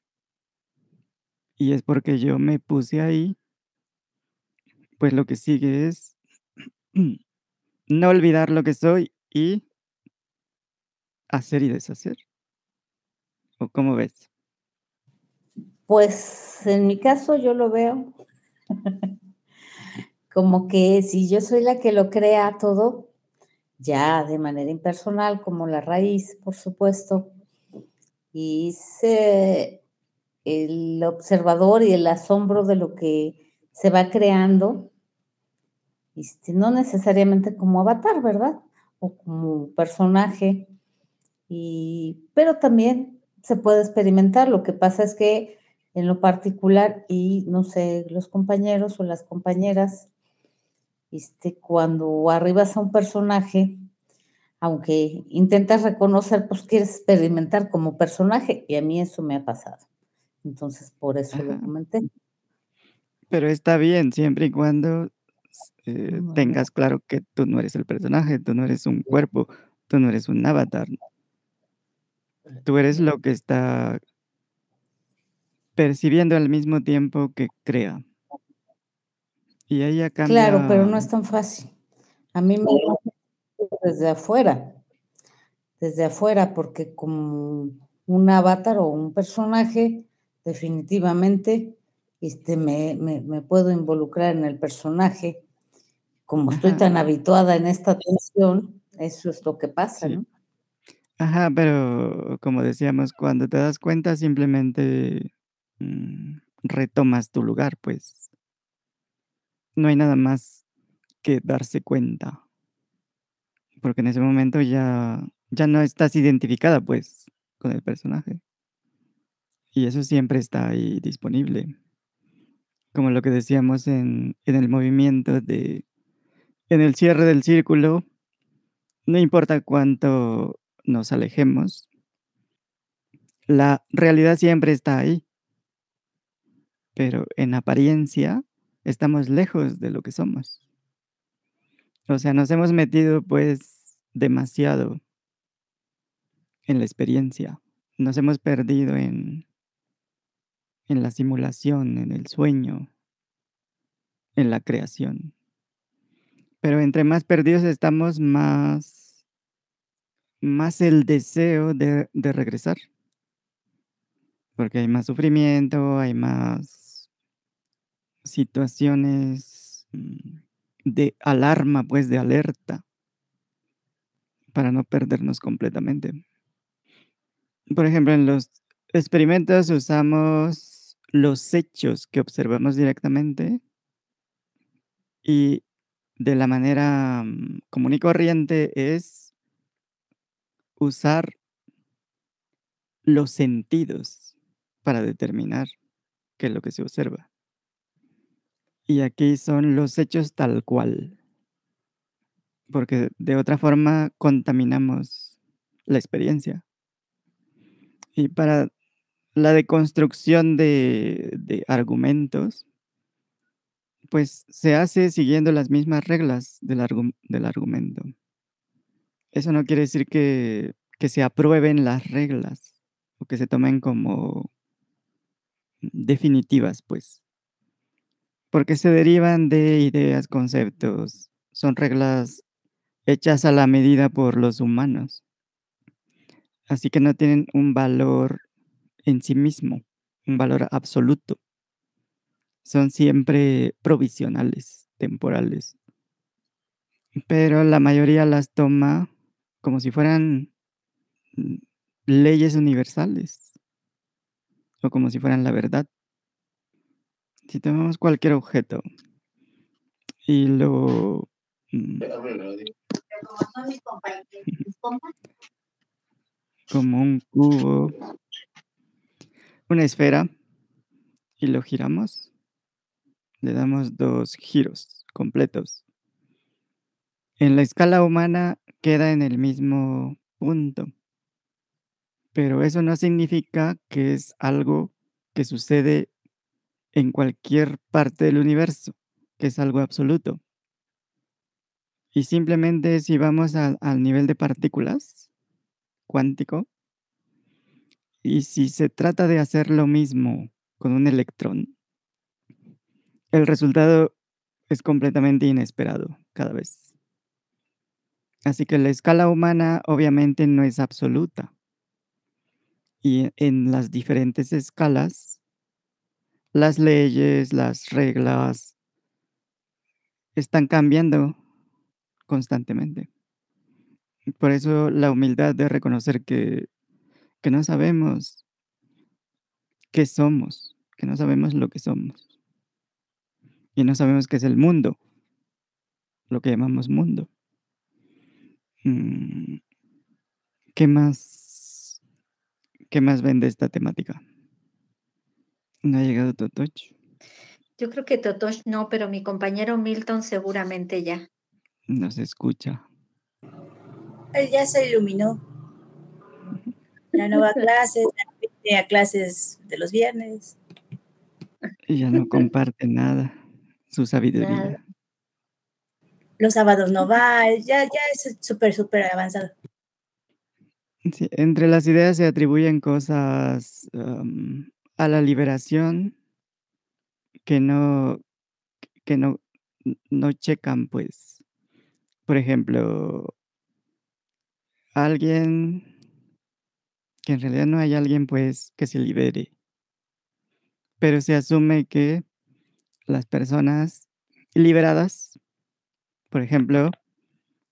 Y es porque yo me puse ahí pues, lo que sigue es <clears throat> no olvidar lo que soy y hacer y deshacer. ¿O cómo ves? Pues, en mi caso, yo lo veo <laughs> como que si yo soy la que lo crea todo, ya de manera impersonal, como la raíz, por supuesto, y el observador y el asombro de lo que se va creando este, no necesariamente como avatar, ¿verdad? O como personaje, y pero también se puede experimentar. Lo que pasa es que, en lo particular, y no sé, los compañeros o las compañeras este, cuando arribas a un personaje, aunque intentas reconocer, pues, quieres experimentar como personaje, y a mí eso me ha pasado. Entonces, por eso lo Ajá. comenté. Pero está bien, siempre y cuando eh, Bueno. tengas claro que tú no eres el personaje, tú no eres un cuerpo, tú no eres un avatar. Tú eres lo que está percibiendo al mismo tiempo que crea. Y ya Claro, pero no es tan fácil. A mí me desde afuera, desde afuera, porque como un avatar o un personaje, definitivamente, este, me me me puedo involucrar en el personaje. Como estoy Ajá. tan habituada en esta tensión, eso es lo que pasa, Sí. ¿no? Ajá, pero como decíamos, cuando te das cuenta simplemente, mm, retomas tu lugar, pues. No hay nada más que darse cuenta. Porque en ese momento ya ya no estás identificada, pues, con el personaje. Y eso siempre está ahí disponible. Como lo que decíamos en el movimiento de en el cierre del círculo no importa cuánto nos alejemos la realidad siempre está ahí. Pero en apariencia estamos lejos de lo que somos. O sea, nos hemos metido, pues, demasiado en la experiencia. Nos hemos perdido en en la simulación, en el sueño en la creación. Pero entre más perdidos estamos, más más el deseo de de regresar. Porque hay más sufrimiento, hay más situaciones, mm, de alarma, pues, de alerta para no perdernos completamente. Por ejemplo, en los experimentos usamos los hechos que observamos directamente y de la manera, mm, común y corriente es usar los sentidos para determinar qué es lo que se observa. Y aquí son los hechos tal cual. Porque de otra forma contaminamos la experiencia. Y para la deconstrucción de argumentos pues, se hace siguiendo las mismas reglas del argu del argumento. Eso no quiere decir que se aprueben las reglas, o que se tomen como definitivas, pues. Porque se derivan de ideas, conceptos, son reglas hechas a la medida por los humanos. Así que no tienen un valor en sí mismo, un valor absoluto. Son siempre provisionales, temporales. Pero la mayoría las toma como si fueran, mm, leyes universales. O como si fueran la verdad. Si tomamos cualquier objeto y lo, mm como un cubo una esfera y lo giramos le damos 2 giros completos. En la escala humana queda en el mismo punto. Pero eso no significa que es algo que sucede en cualquier parte del universo, que es algo absoluto. Y simplemente si vamos al nivel de partículas cuántico y si se trata de hacer lo mismo con un electrón el resultado es completamente inesperado cada vez. Así que la escala humana obviamente no es absoluta. Y en las diferentes escalas las leyes, las reglas están cambiando constantemente. Por eso la humildad de reconocer que que no sabemos qué somos, que no sabemos lo que somos. Y no sabemos qué es el mundo. Lo que llamamos mundo. Mm. ¿Qué más qué más ven de esta temática? ¿No ha llegado Totoch? Yo creo que Totoch no, pero mi compañero Milton seguramente ya. No se escucha. Él ya se iluminó. Ya no va a <laughs> clases, ya no viene a clases de los viernes. Y ya no comparte nada, su Nada. sabiduría. Los sábados no va, ya ya es súper, superavanzado. Sí, entre las ideas se atribuyen cosas, am, a la liberación que no que no no checan, pues. Por ejemplo alguien que en realidad no hay alguien, pues, que se libere. Pero se asume que las personas liberadas, por ejemplo,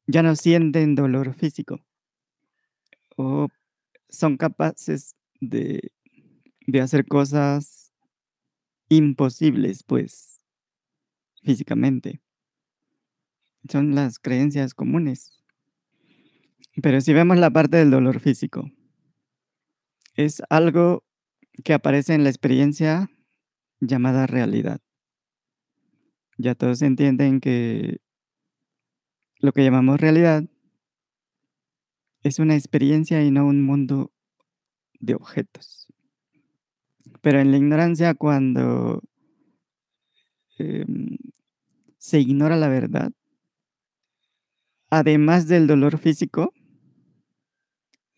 ya no sienten dolor físico. O son capaces de de hacer cosas imposibles, pues, físicamente. Son las creencias comunes. Pero si vemos la parte del dolor físico es algo que aparece en la experiencia llamada realidad. Ya todos entienden que lo que llamamos realidad es una experiencia y no un mundo de objetos. Pero en la ignorancia, cuando em, se ignora la verdad además del dolor físico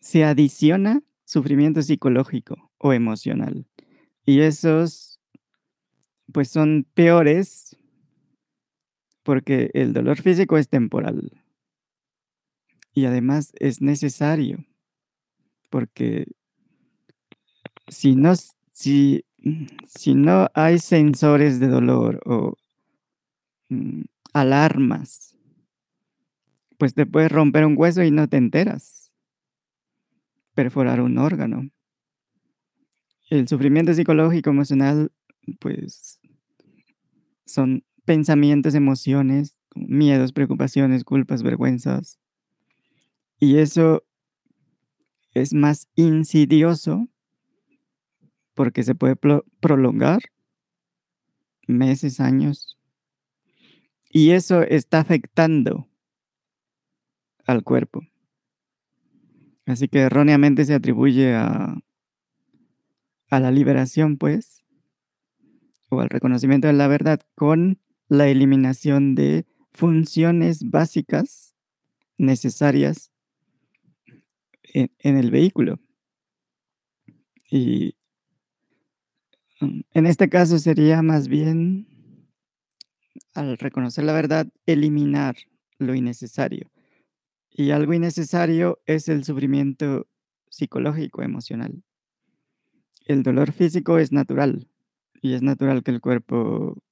se adiciona sufrimiento psicológico o emocional. Y esos, pues, son peores porque el dolor físico es temporal. Y además es necesario, porque si no si, <clears throat> si no hay sensores de dolor o mm, alarmas pues, te puedes romper un hueso y no te enteras. Perforar un órgano. El sufrimiento psicológico emocional, pues son pensamientos, emociones, miedos, preocupaciones, culpas, vergüenzas. Y eso es más insidioso porque se puede prolongar meses, años. Y eso está afectando al cuerpo. Así que erróneamente se atribuye a a la liberación, pues o al reconocimiento de la verdad con la eliminación de funciones básicas necesarias en en el vehículo. Y mm, en este caso sería más bien al reconocer la verdad, eliminar lo innecesario. Y algo innecesario es el sufrimiento psicológico, emocional. El dolor físico es natural, y es natural que el cuerpo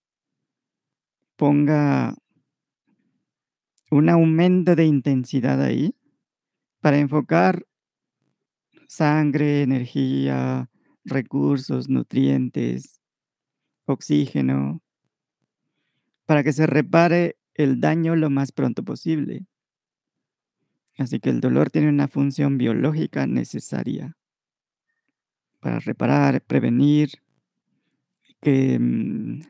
ponga un aumento de intensidad ahí, para enfocar sangre, energía, recursos, nutrientes, oxígeno para que se repare el daño lo más pronto posible. Así que el dolor tiene una función biológica necesaria para reparar, prevenir que, mm,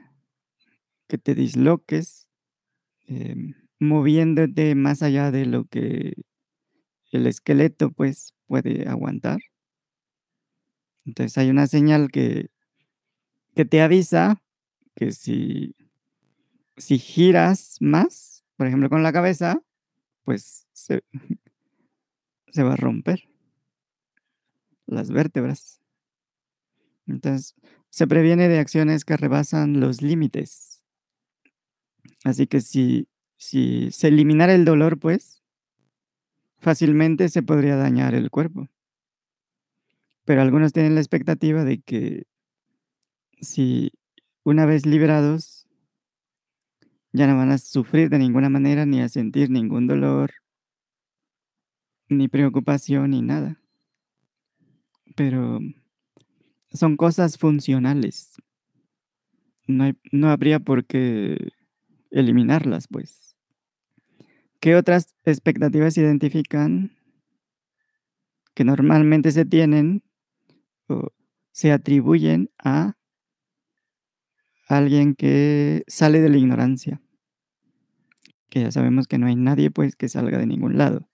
que te disloques, em, moviéndote más allá de lo que el esqueleto, pues, puede aguantar. Entonces, hay una señal que que te avisa que si si giras más, por ejemplo, con la cabeza, pues, se <laughs> se va a romper las vértebras. Entonces, se previene de acciones que rebasan los límites. Así que si si se eliminara el dolor, pues fácilmente se podría dañar el cuerpo. Pero algunos tienen la expectativa de que si una vez liberados ya no van a sufrir de ninguna manera, ni a sentir ningún dolor ni preocupación, ni nada. Pero son cosas funcionales. No hay no habría por qué eliminarlas, pues. ¿Qué otras expectativas identifican? Que normalmente se tienen, o se atribuyen a alguien que sale de la ignorancia. Que ya sabemos que no hay nadie, pues, que salga de ningún lado.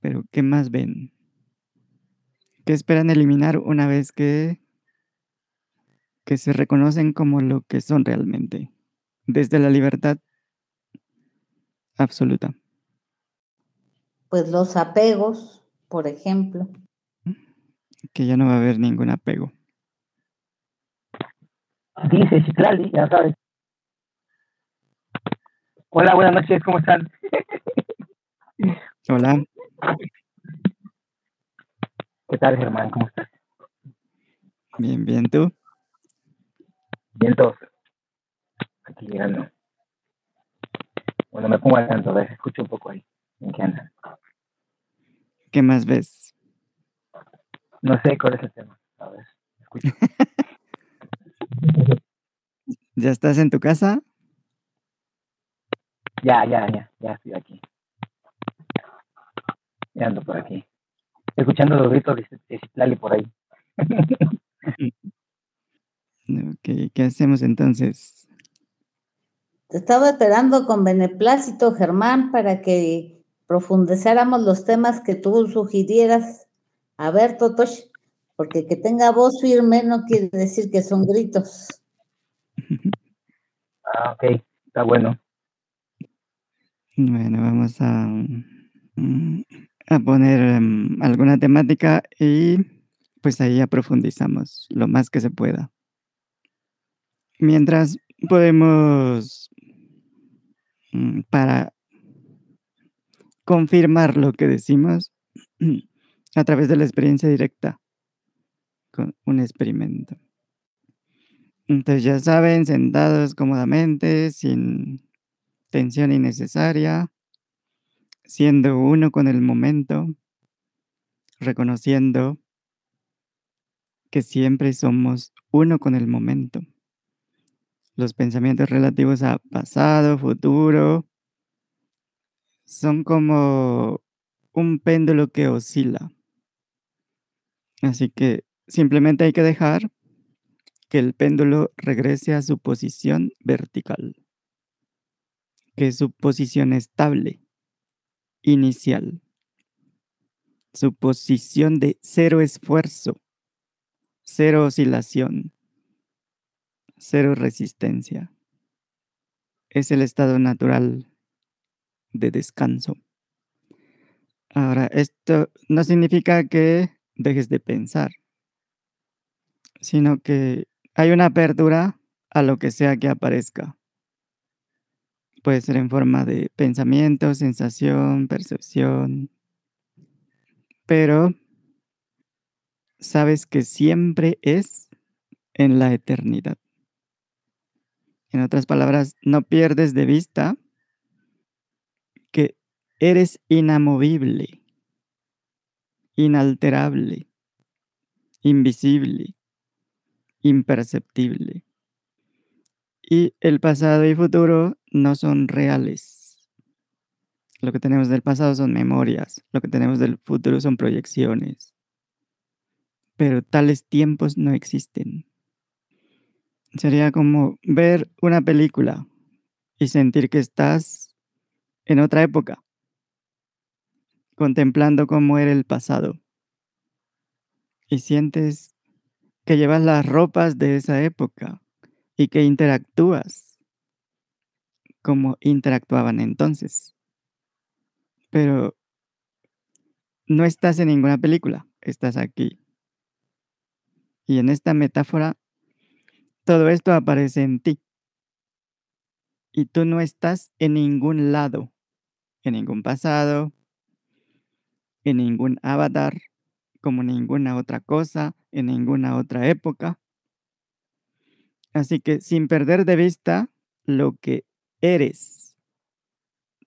Pero, ¿qué más ven? ¿Qué esperan eliminar una vez que que se reconocen como lo que son realmente? Desde la libertad absoluta. Pues, los apegos. por ejemplo. Que ya no va a haber ningún apego. Dice Citlali, ya sabes. Hola, buenas noches, ¿cómo están? Hola. ¿Qué tal, Germán? ¿Cómo estás? Bien, bien, ¿tú? Bien, todos. Aquí llegando. Bueno, me pongo al tanto, a ver, escucho un poco ahí. ¿En qué andan? ¿Qué más ves? No sé cuál es el tema. A ver, escucho. <laughs> ¿Ya estás en tu casa? ya, ya, ya, ya estoy aquí. Ya ando por aquí. Estoy escuchando los gritos de de Citlali por ahí. <laughs> Ok, ¿qué hacemos entonces? Te estaba esperando con beneplácito, Germán, para que profundizáramos los temas que tú sugirieras. A ver, Totosh, porque que tenga voz firme no quiere decir que son gritos. <laughs> Ah, ok, está bueno. Bueno, vamos a, mm, a poner em, alguna temática y pues ahí ya profundizamos lo más que se pueda. Mientras podemos, mm, para confirmar lo que decimos <clears throat> a través de la experiencia directa con un experimento. Entonces ya saben, sentados cómodamente, sin tensión innecesaria, siendo uno con el momento, reconociendo que siempre somos uno con el momento. Los pensamientos relativos a pasado, futuro, son como un péndulo que oscila. Así que simplemente hay que dejar que el péndulo regrese a su posición vertical, que es su posición estable, inicial, su posición de cero esfuerzo, cero oscilación, cero resistencia. Es el estado natural de descanso. Ahora, esto no significa que dejes de pensar, sino que hay una apertura a lo que sea que aparezca. Puede ser en forma de pensamiento, sensación, percepción, pero sabes que siempre es en la eternidad. En otras palabras, no pierdes de vista que eres inamovible, inalterable, invisible, imperceptible. Y el pasado y futuro no son reales. Lo que tenemos del pasado son memorias, lo que tenemos del futuro son proyecciones. Pero tales tiempos no existen. Sería como ver una película y sentir que estás en otra época, contemplando cómo era el pasado. Y sientes que llevas las ropas de esa época y que interactúas como interactuaban entonces. Pero no estás en ninguna película, estás aquí. Y en esta metáfora, todo esto aparece en ti. Y tú no estás en ningún lado, en ningún pasado, en ningún avatar, como ninguna otra cosa, en ninguna otra época. Así que sin perder de vista lo que eres,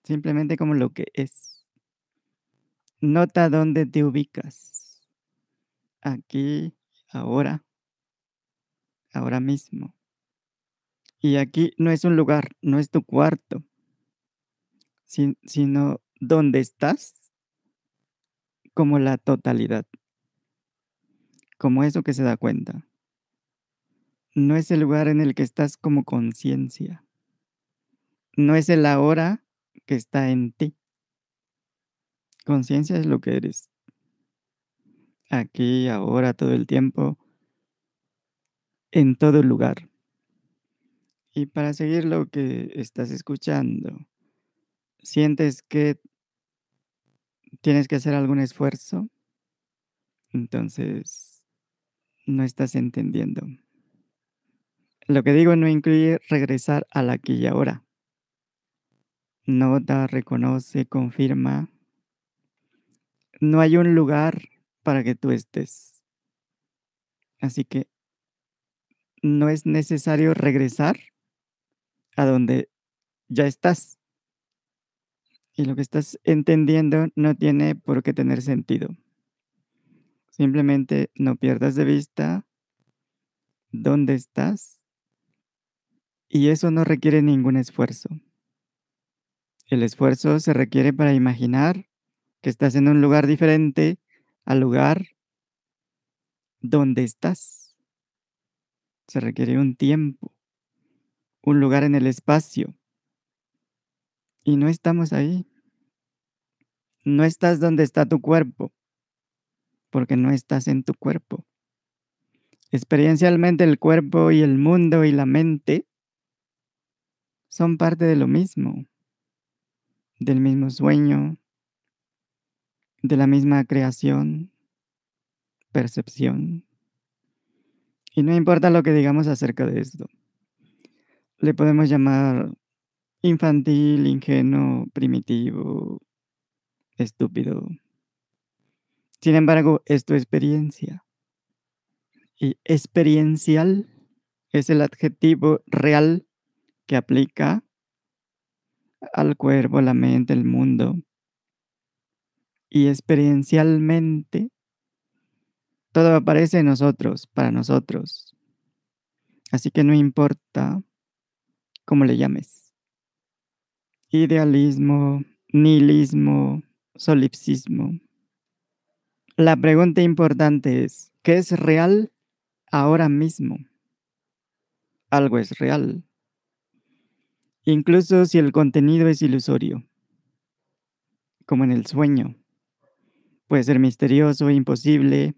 simplemente como lo que es. Nota dónde te ubicas. Aquí, ahora, ahora mismo. Y aquí no es un lugar, no es tu cuarto, sin- sino dónde estás como la totalidad, como eso que se da cuenta. No es el lugar en el que estás como conciencia. No es el ahora que está en ti. Conciencia es lo que eres. Aquí, ahora, todo el tiempo, en todo lugar. Y para seguir lo que estás escuchando, sientes que tienes que hacer algún esfuerzo, entonces no estás entendiendo. Lo que digo no incluye regresar al aquí y ahora. Nota, reconoce, confirma. No hay un lugar para que tú estés. Así que no es necesario regresar a donde ya estás. Y lo que estás entendiendo no tiene por qué tener sentido. Simplemente no pierdas de vista dónde estás y eso no requiere ningún esfuerzo. El esfuerzo se requiere para imaginar que estás en un lugar diferente al lugar donde estás. Se requiere un tiempo, un lugar en el espacio. Y no estamos ahí. No estás donde está tu cuerpo, porque no estás en tu cuerpo. Experiencialmente el cuerpo y el mundo y la mente son parte de lo mismo, del mismo sueño, de la misma creación, percepción. Y no importa lo que digamos acerca de esto. Le podemos llamar infantil, ingenuo, primitivo, estúpido. Sin embargo, es tu experiencia. Y experiencial es el adjetivo real que aplica al cuerpo, la mente, el mundo. Y experiencialmente, todo aparece en nosotros, para nosotros. Así que no importa cómo le llames. Idealismo, nihilismo, solipsismo. La pregunta importante es, ¿qué es real ahora mismo? Algo es real. Incluso si el contenido es ilusorio, como en el sueño. Puede ser misterioso, imposible,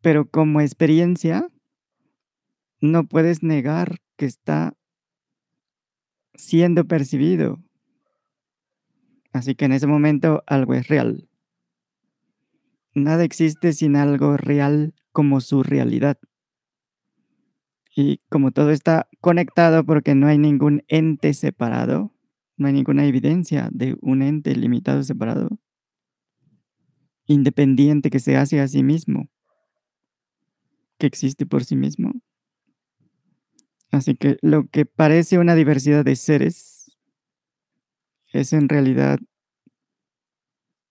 pero como experiencia, no puedes negar que está siendo percibido. Así que en ese momento algo es real. Nada existe sin algo real como su realidad. Y como todo está conectado porque no hay ningún ente separado, no hay ninguna evidencia de un ente limitado separado, independiente que se hace a sí mismo, que existe por sí mismo. Así que lo que parece una diversidad de seres es en realidad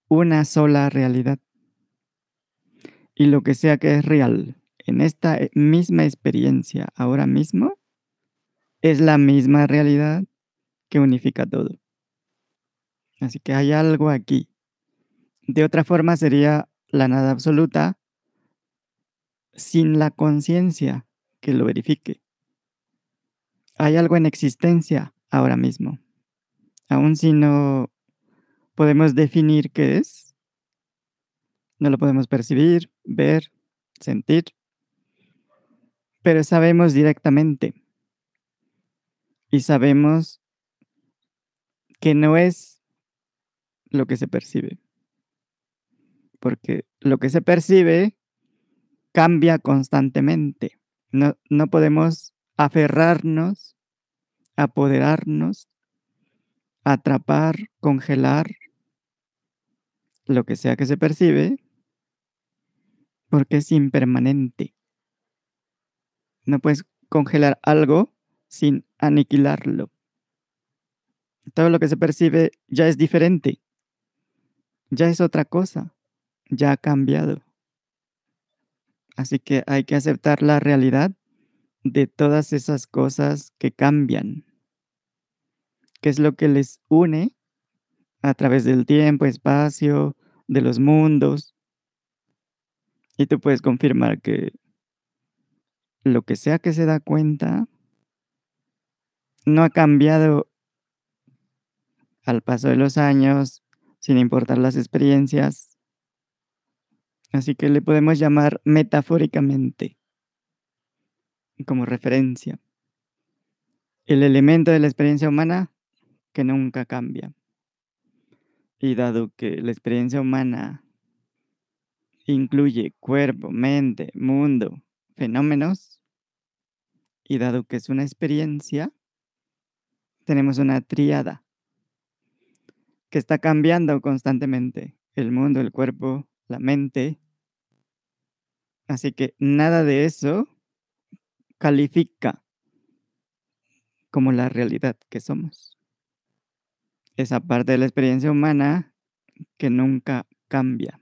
una sola realidad. Y lo que sea que es real en esta misma experiencia ahora mismo es la misma realidad que unifica todo. Así que hay algo aquí. De otra forma sería la nada absoluta sin la conciencia que lo verifique. Hay algo en existencia ahora mismo. Aun si no podemos definir qué es, no lo podemos percibir, ver, sentir, pero sabemos directamente y sabemos que no es lo que se percibe, porque lo que se percibe cambia constantemente. No, no podemos aferrarnos, apoderarnos, atrapar, congelar lo que sea que se percibe, porque es impermanente. No puedes congelar algo sin aniquilarlo. Todo lo que se percibe ya es diferente, ya es otra cosa, ya ha cambiado. Así que hay que aceptar la realidad de todas esas cosas que cambian, que es lo que les une a través del tiempo, espacio, de los mundos. Y tú puedes confirmar que lo que sea que se da cuenta no ha cambiado al paso de los años, sin importar las experiencias. Así que le podemos llamar metafóricamente como referencia. El elemento de la experiencia humana que nunca cambia. Y dado que la experiencia humana incluye cuerpo, mente, mundo, fenómenos, y dado que es una experiencia, tenemos una tríada que está cambiando constantemente, el mundo, el cuerpo, la mente. Así que nada de eso califica como la realidad que somos. Esa parte de la experiencia humana que nunca cambia.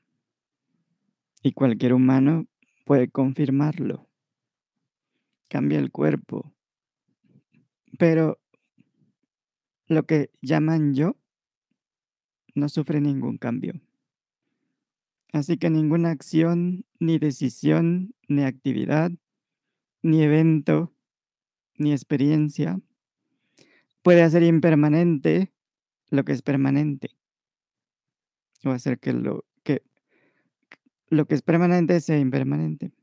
Y cualquier humano puede confirmarlo. Cambia el cuerpo. Pero lo que llaman yo no sufre ningún cambio. Así que ninguna acción, ni decisión, ni actividad, ni evento, ni experiencia puede hacer impermanente lo que es permanente. O hacer que lo que, lo que es permanente sea impermanente.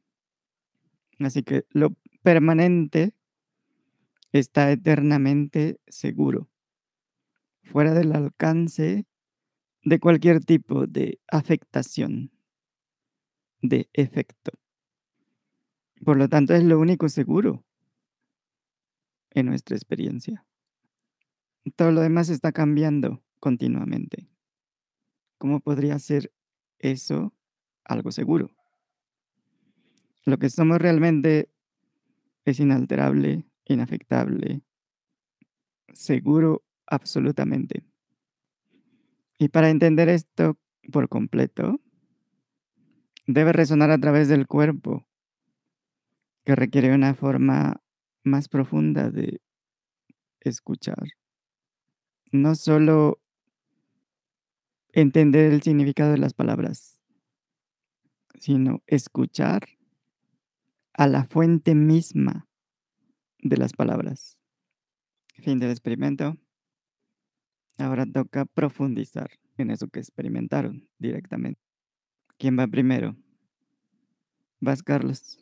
Así que lo permanente está eternamente seguro, fuera del alcance de cualquier tipo de afectación, de efecto. Por lo tanto, es lo único seguro en nuestra experiencia. Todo lo demás está cambiando continuamente. ¿Cómo podría ser eso algo seguro? Lo que somos realmente es inalterable, inafectable, seguro absolutamente. Y para entender esto por completo, debe resonar a través del cuerpo, que requiere una forma más profunda de escuchar. No solo entender el significado de las palabras, sino escuchar a la fuente misma de las palabras. Fin del experimento. Ahora toca profundizar en eso que experimentaron directamente. ¿Quién va primero? Vas, Carlos.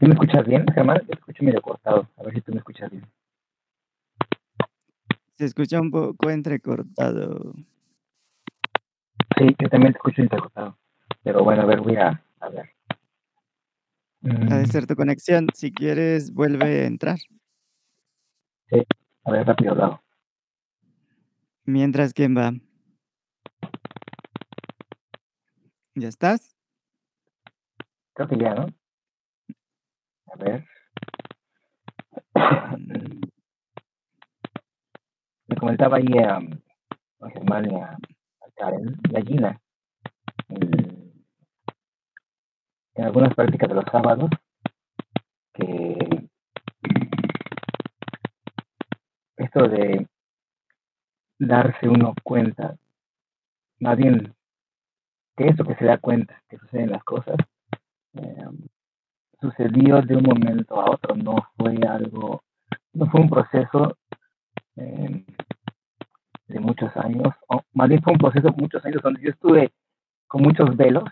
¿Sí me escuchas bien, Germán? Te escucho medio cortado. A ver si tú me escuchas bien. Se escucha un poco entrecortado. Sí, yo también te escucho entrecortado. Pero bueno, a ver, voy a, a ver. Ha de Mm, ser tu conexión. Si quieres, vuelve a entrar. sí, a ver, rápido lo hago. Mientras, ¿quién va? ¿Ya estás? Creo que ya, ¿no? A ver. Mm, <coughs> Me comentaba ahí a, a Germán y a, a Karen y a Gina en, en algunas prácticas de los sábados que esto de darse uno cuenta, más bien que eso que se da cuenta que suceden las cosas, eh, sucedió de un momento a otro, no fue algo, no fue un proceso eh, de muchos años, o más bien fue un proceso de muchos años donde yo estuve con muchos velos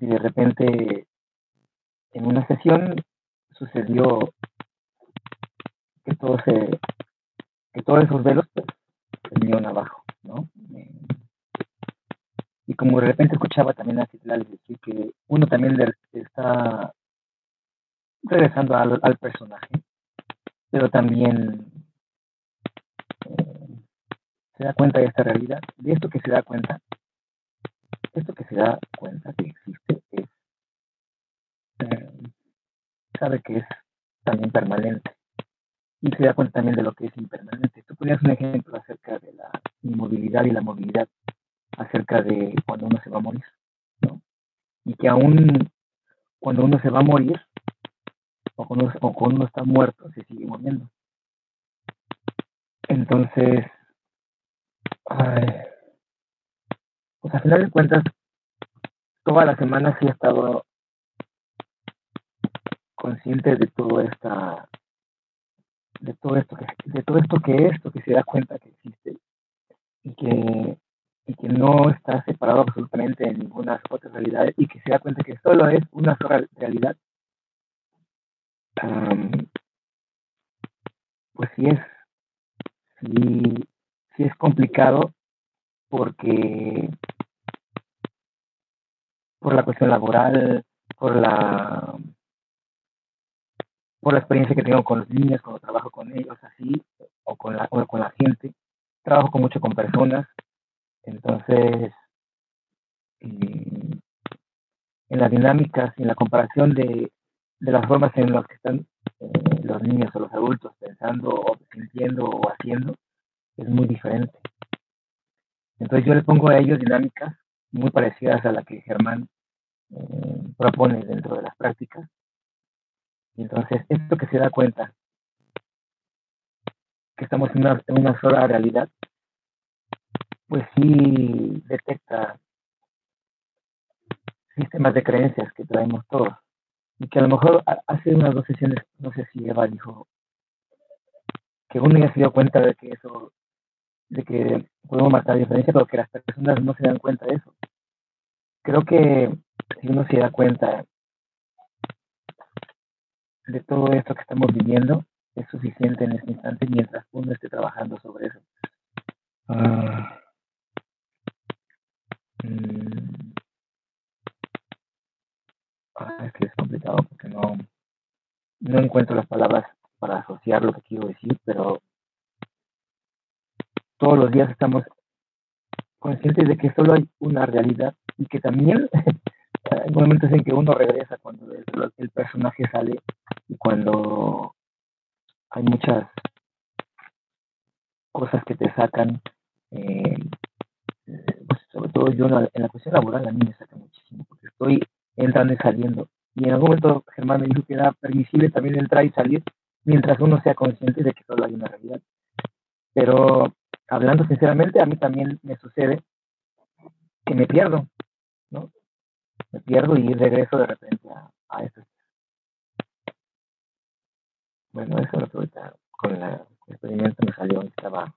y de repente en una sesión sucedió que todo se, que todos esos velos pues, se vinieron abajo, ¿no? Eh, y como de repente escuchaba también a Citlal decir que uno también le está regresando al, al personaje, pero también eh, se da cuenta de esta realidad, de esto que se da cuenta, esto que se da cuenta que existe sabe que es también permanente y se da cuenta también de lo que es impermanente. Tú ponías un ejemplo acerca de la inmovilidad y la movilidad, acerca de cuando uno se va a morir, ¿no? Y que aún cuando uno se va a morir, o cuando, o cuando uno está muerto, se sigue moviendo. Entonces, ay, pues a final de cuentas, toda la semana sí he estado consciente de todo esta de todo esto que de todo esto que es, que se da cuenta que existe y que y que no está separado absolutamente de ninguna otra realidad y que se da cuenta que solo es una sola realidad. Pues sí es sí, sí es complicado porque por la cuestión laboral, por la por la experiencia que tengo con los niños, cuando trabajo con ellos así, o con la, o con la gente. Trabajo mucho con personas, entonces en las dinámicas y en la comparación de, de las formas en las que están eh, los niños o los adultos pensando o sintiendo o haciendo, es muy diferente. Entonces yo le pongo a ellos dinámicas muy parecidas a la que Germán eh, propone dentro de las prácticas. Y entonces esto que se da cuenta que estamos en una, en una sola realidad, pues sí detecta sistemas de creencias que traemos todos. Y que a lo mejor hace unas dos sesiones, no sé si Eva dijo, que uno ya se dio cuenta de que eso, de que podemos marcar diferencia, pero que las personas no se dan cuenta de eso. Creo que si uno se da cuenta de todo esto que estamos viviendo, es suficiente en este instante mientras uno esté trabajando sobre eso. Ah. Mm. Ah, es que es complicado porque no, no encuentro las palabras para asociar lo que quiero decir, pero todos los días estamos conscientes de que solo hay una realidad y que también <laughs> hay momentos en que uno regresa cuando el, el personaje sale y cuando hay muchas cosas que te sacan, eh, pues, sobre todo yo en la, cuestión laboral a mí me saca muchísimo, porque estoy entrando y saliendo. Y en algún momento Germán me dijo que era permisible también entrar y salir mientras uno sea consciente de que solo hay una realidad. Pero hablando sinceramente, a mí también me sucede que me pierdo, ¿no? Me pierdo y regreso de repente a, a esto bueno, eso lo que ahorita con el experimento me salió, estaba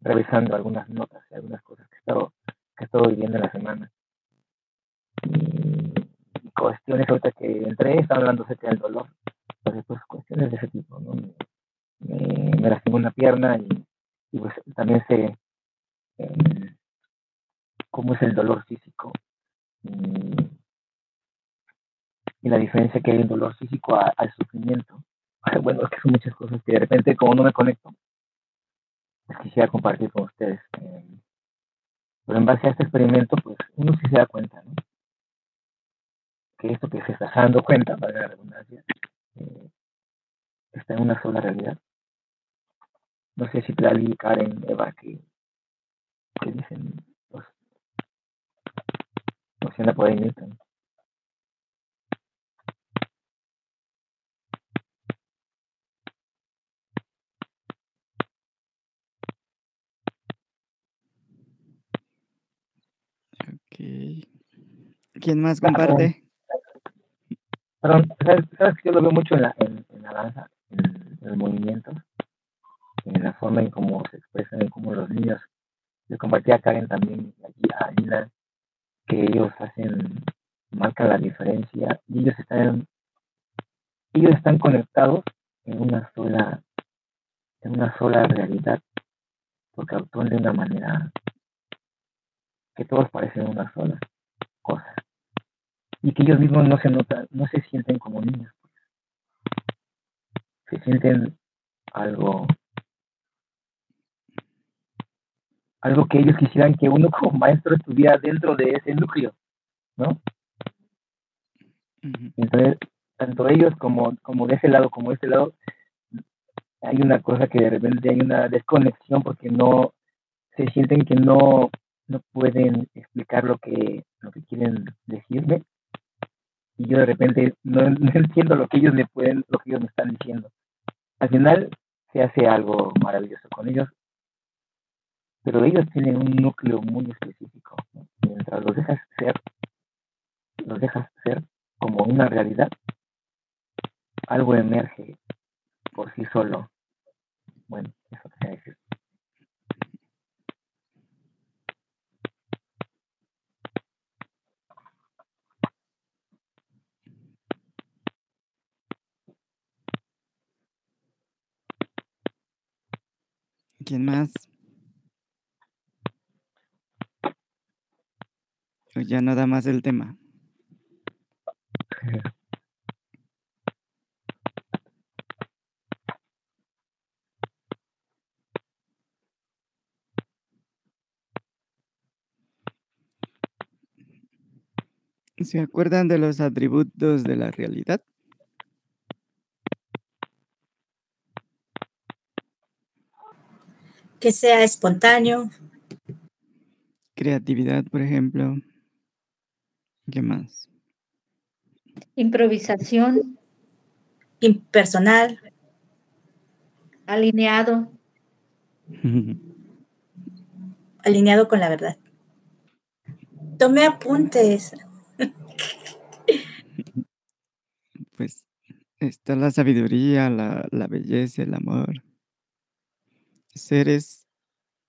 revisando algunas notas y algunas cosas que he estado, que estado viviendo en la semana. Y, cuestiones ahorita que entré, estaba hablando acerca del dolor, pues, pues cuestiones de ese tipo, ¿no? Me, me lastimó una pierna y, y pues también sé eh, cómo es el dolor físico y, y, la diferencia que hay en dolor físico al sufrimiento <laughs> bueno, es que son muchas cosas que de repente, como no me conecto, pues quisiera compartir con ustedes. Eh, pero en base a este experimento, pues uno sí se da cuenta, ¿no? Que esto que se está dando cuenta, para la redundancia, eh, está en una sola realidad. No sé si Tlali, Karen, Eva, que, que dicen, pues, no sé, anda por ¿Quién más comparte? Perdón, ¿sabes, que yo lo veo mucho en la, en, la danza, en, el movimiento, en la forma en cómo se expresan, en cómo los niños, yo compartí a Karen también, aquí a Lina, que ellos hacen, marcan la diferencia, y ellos están, ellos están conectados en una sola, en una sola realidad, porque actúan de una manera que todos parecen una sola cosa. Y que ellos mismos no se notan, no se sienten como niños. Se sienten algo algo que ellos quisieran que uno <laughs> como maestro estuviera dentro de ese núcleo, ¿no? Entonces, tanto ellos como, como de ese lado como de este lado, hay una cosa que de repente hay una desconexión porque no se sienten que no no pueden explicar lo que, lo que quieren decirme y yo de repente <laughs> no, entiendo lo que ellos me pueden, lo que ellos me están diciendo. Al final se hace algo maravilloso con ellos, pero ellos tienen un núcleo muy específico. Mientras los dejas ser, los dejas ser como una realidad, algo emerge por sí solo. Bueno, eso quería decir. ¿Quién más? ya no da más el tema? ¿Se acuerdan de los atributos de la realidad? Que sea espontáneo, Creatividad, por ejemplo. ¿Qué más? Improvisación, impersonal, alineado, <laughs> alineado con la verdad. Tomé apuntes. <laughs> Pues está la sabiduría, la, la belleza, el amor. Seres,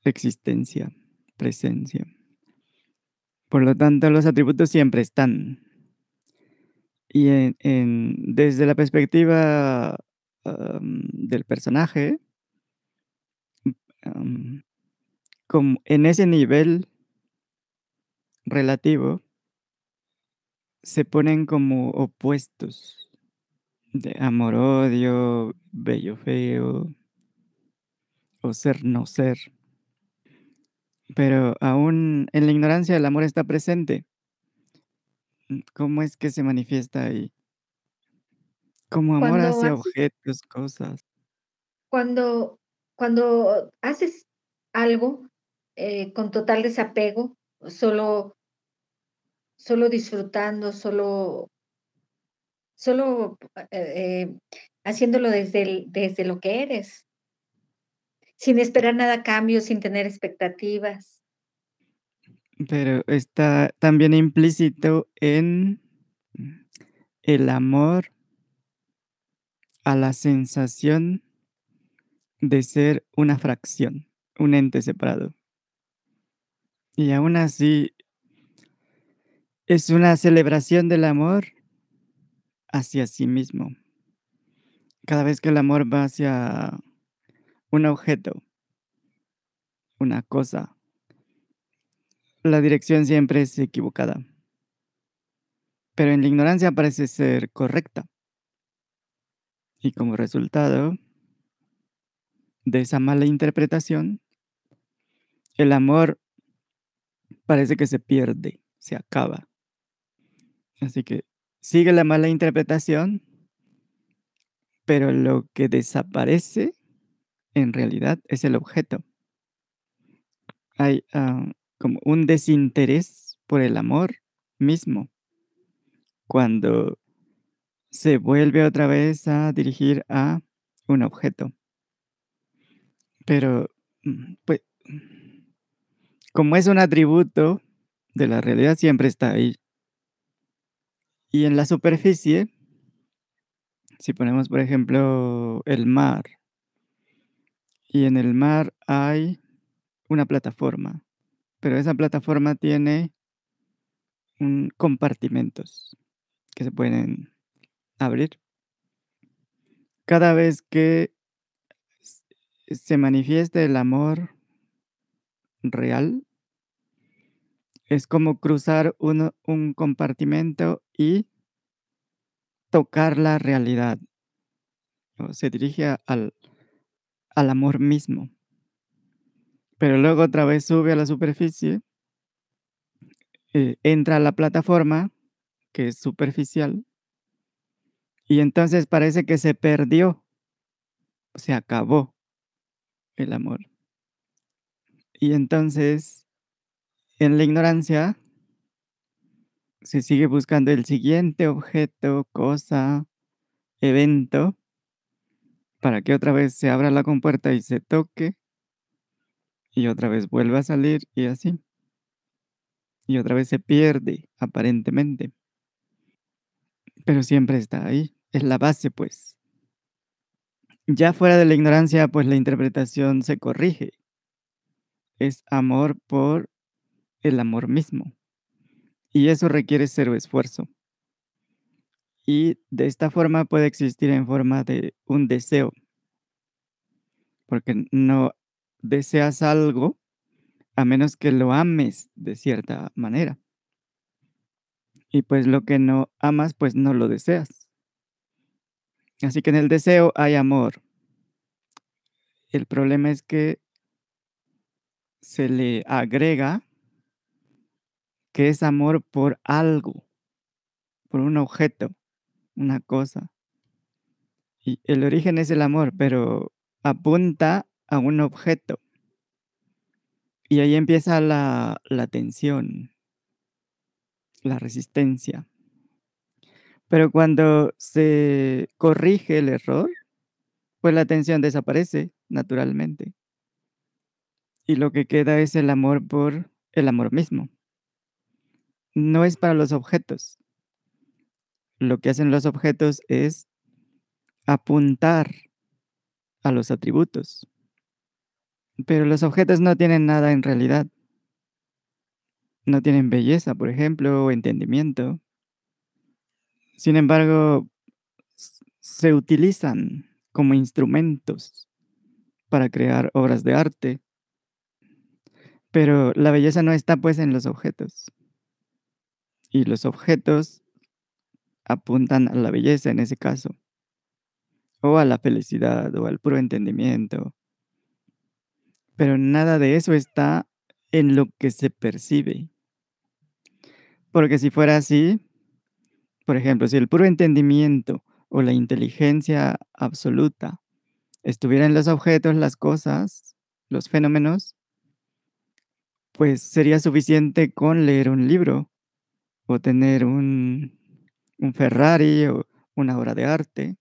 existencia, presencia. Por lo tanto, los atributos siempre están. Y desde la perspectiva del personaje, en ese nivel relativo, se ponen como opuestos de amor-odio, bello-feo, o ser-no ser. Pero aún en la ignorancia el amor está presente. ¿Cómo es que se manifiesta ahí? Como amor Cuando hacia haces objetos, cosas. cuando cuando haces algo, eh, con total desapego, solo solo disfrutando, solo solo, eh eh, haciéndolo desde el desde lo que eres. Sin esperar nada a cambio, sin tener expectativas. Pero está también implícito en mm, el amor a la sensación de ser una fracción, un ente separado. Y aún así es una celebración del amor hacia sí mismo. Cada vez que el amor va hacia un objeto, una cosa, la dirección siempre es equivocada. Pero en la ignorancia parece ser correcta. Y como resultado de esa mala interpretación, el amor parece que se pierde, se acaba. Así que sigue la mala interpretación, pero lo que desaparece en realidad es el objeto. Hay ah, como un desinterés por el amor mismo cuando se vuelve otra vez a dirigir a un objeto. Pero, mm, pues, como es un atributo de la realidad, siempre está ahí. Y en la superficie, si ponemos, por ejemplo, el mar, y en el mar hay una plataforma, pero esa plataforma tiene un- compartimentos que se pueden abrir. Cada vez que se manifiesta el amor real, es como cruzar uno- un compartimento y tocar la realidad. se dirige al, al amor mismo. Pero luego otra vez sube a la superficie, eh, entra a la plataforma, que es superficial, y entonces parece que se perdió, se acabó el amor. Y entonces, en la ignorancia, se sigue buscando el siguiente objeto, cosa, evento, para que otra vez se abra la compuerta y se toque, y otra vez vuelva a salir y así. Y otra vez se pierde, aparentemente, pero siempre está ahí, es la base, pues. Ya fuera de la ignorancia, pues la interpretación se corrige. Es amor por el amor mismo. Y eso requiere cero esfuerzo. Y de esta forma puede existir en forma de un deseo. Porque no deseas algo a menos que lo ames de cierta manera. Y, pues, lo que no amas, pues, no lo deseas. Así que en el deseo hay amor. El problema es que se le agrega que es amor por algo, por un objeto, una cosa. Y el origen es el amor, pero apunta a un objeto. Y ahí empieza la la tensión. La resistencia. Pero cuando se corrige el error, pues la tensión desaparece naturalmente. Y lo que queda es el amor por el amor mismo. No es para los objetos. Lo que hacen los objetos es apuntar a los atributos. Pero los objetos no tienen nada en realidad. No tienen belleza, por ejemplo, o entendimiento. Sin embargo, se utilizan como instrumentos para crear obras de arte. Pero la belleza no está, pues, en los objetos. Y los objetos apuntan a la belleza en ese caso. O a la felicidad, o al puro entendimiento. Pero nada de eso está en lo que se percibe. Porque si fuera así, por ejemplo, si el puro entendimiento o la inteligencia absoluta estuviera en los objetos, las cosas, los fenómenos pues sería suficiente con leer un libro, o tener un un Ferrari, o una obra de arte.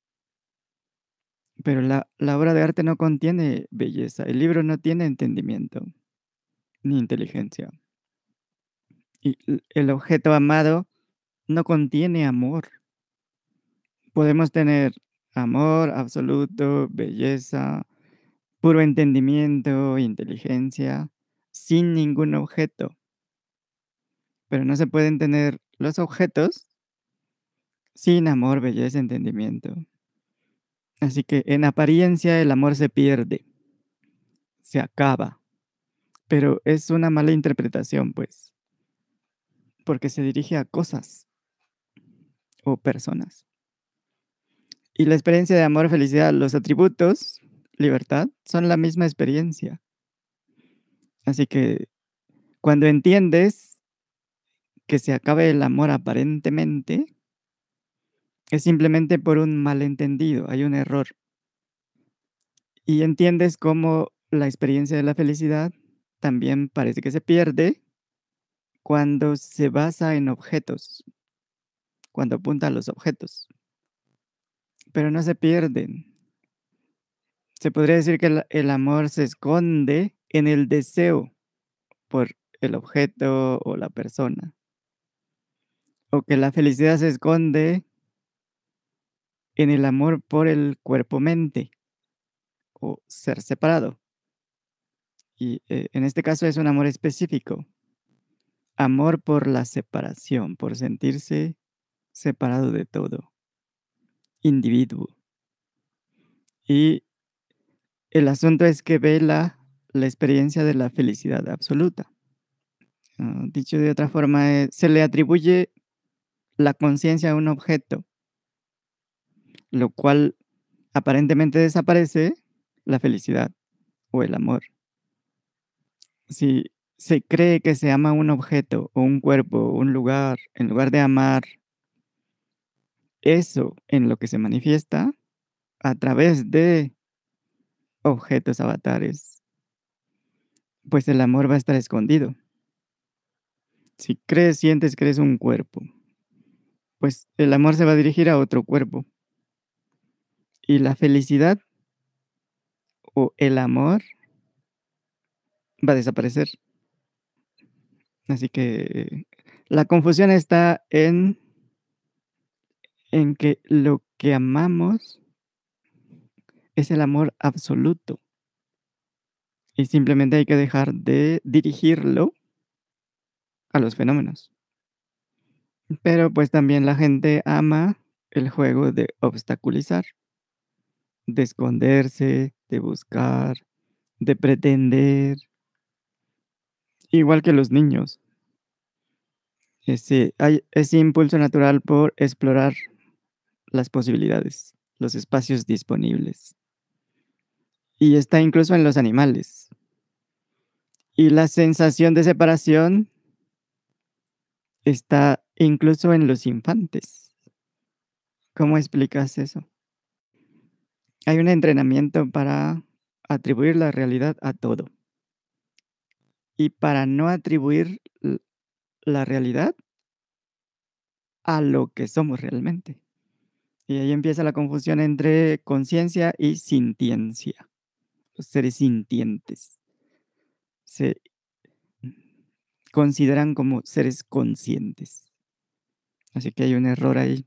Pero la la obra de arte no contiene belleza, el libro no tiene entendimiento, ni inteligencia. Y el objeto amado no contiene amor. Podemos tener amor absoluto, belleza, puro entendimiento, inteligencia, sin ningún objeto. Pero no se pueden tener los objetos sin amor, belleza, entendimiento. Así que en apariencia el amor se pierde. Se acaba. Pero es una mala interpretación, pues. Porque se dirige a cosas o personas. Y la experiencia de amor, felicidad, los atributos, libertad, son la misma experiencia. Así que cuando entiendes que se acabe el amor aparentemente es simplemente por un malentendido, hay un error. Y entiendes cómo la experiencia de la felicidad también parece que se pierde cuando se basa en objetos, cuando apunta a los objetos. Pero no se pierden. Se podría decir que el amor se esconde en el deseo por el objeto o la persona. O que la felicidad se esconde en el amor por el cuerpo-mente o ser separado. Y, eh, en este caso es un amor específico. Amor por la separación, por sentirse separado de todo. Individuo. Y el asunto es que vela la experiencia de la felicidad absoluta. Ah, dicho de otra forma, eh, se le atribuye la conciencia a un objeto. Lo cual aparentemente desaparece la felicidad o el amor. Si se cree que se ama un objeto, o un cuerpo, o un lugar, en lugar de amar eso en lo que se manifiesta a través de objetos, avatares pues el amor va a estar escondido. Si crees, sientes eres un cuerpo, pues el amor se va a dirigir a otro cuerpo. Y la felicidad o el amor va a desaparecer. Así que la confusión está en en que lo que amamos es el amor absoluto. Y simplemente hay que dejar de dirigirlo a los fenómenos. Pero, pues, también la gente ama el juego de obstaculizar. De esconderse, de buscar, de pretender. Igual que los niños. Ese hay ese impulso natural por explorar las posibilidades, los espacios disponibles. Y está incluso en los animales. Y la sensación de separación está incluso en los infantes. ¿Cómo explicas eso? Hay un entrenamiento para atribuir la realidad a todo. Y para no atribuir la realidad a lo que somos realmente. Y ahí empieza la confusión entre conciencia y sintiencia, los seres sintientes. Se consideran como seres conscientes. Así que hay un error ahí.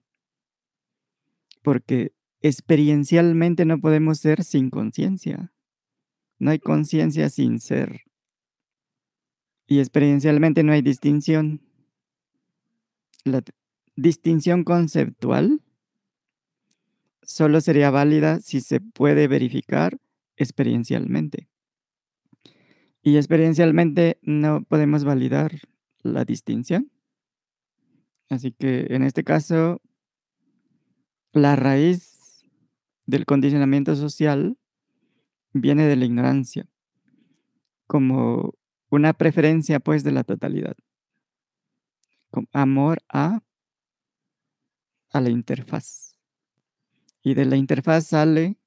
Porque experiencialmente no podemos ser sin conciencia. No hay conciencia sin ser. Y experiencialmente no hay distinción. La distinción conceptual solo sería válida si se puede verificar experiencialmente. Y experiencialmente no podemos validar la distinción. Así que en este caso la raíz del condicionamiento social viene de la ignorancia, como una preferencia, pues, de la totalidad. Con amor a a la interfaz. Y de la interfaz sale,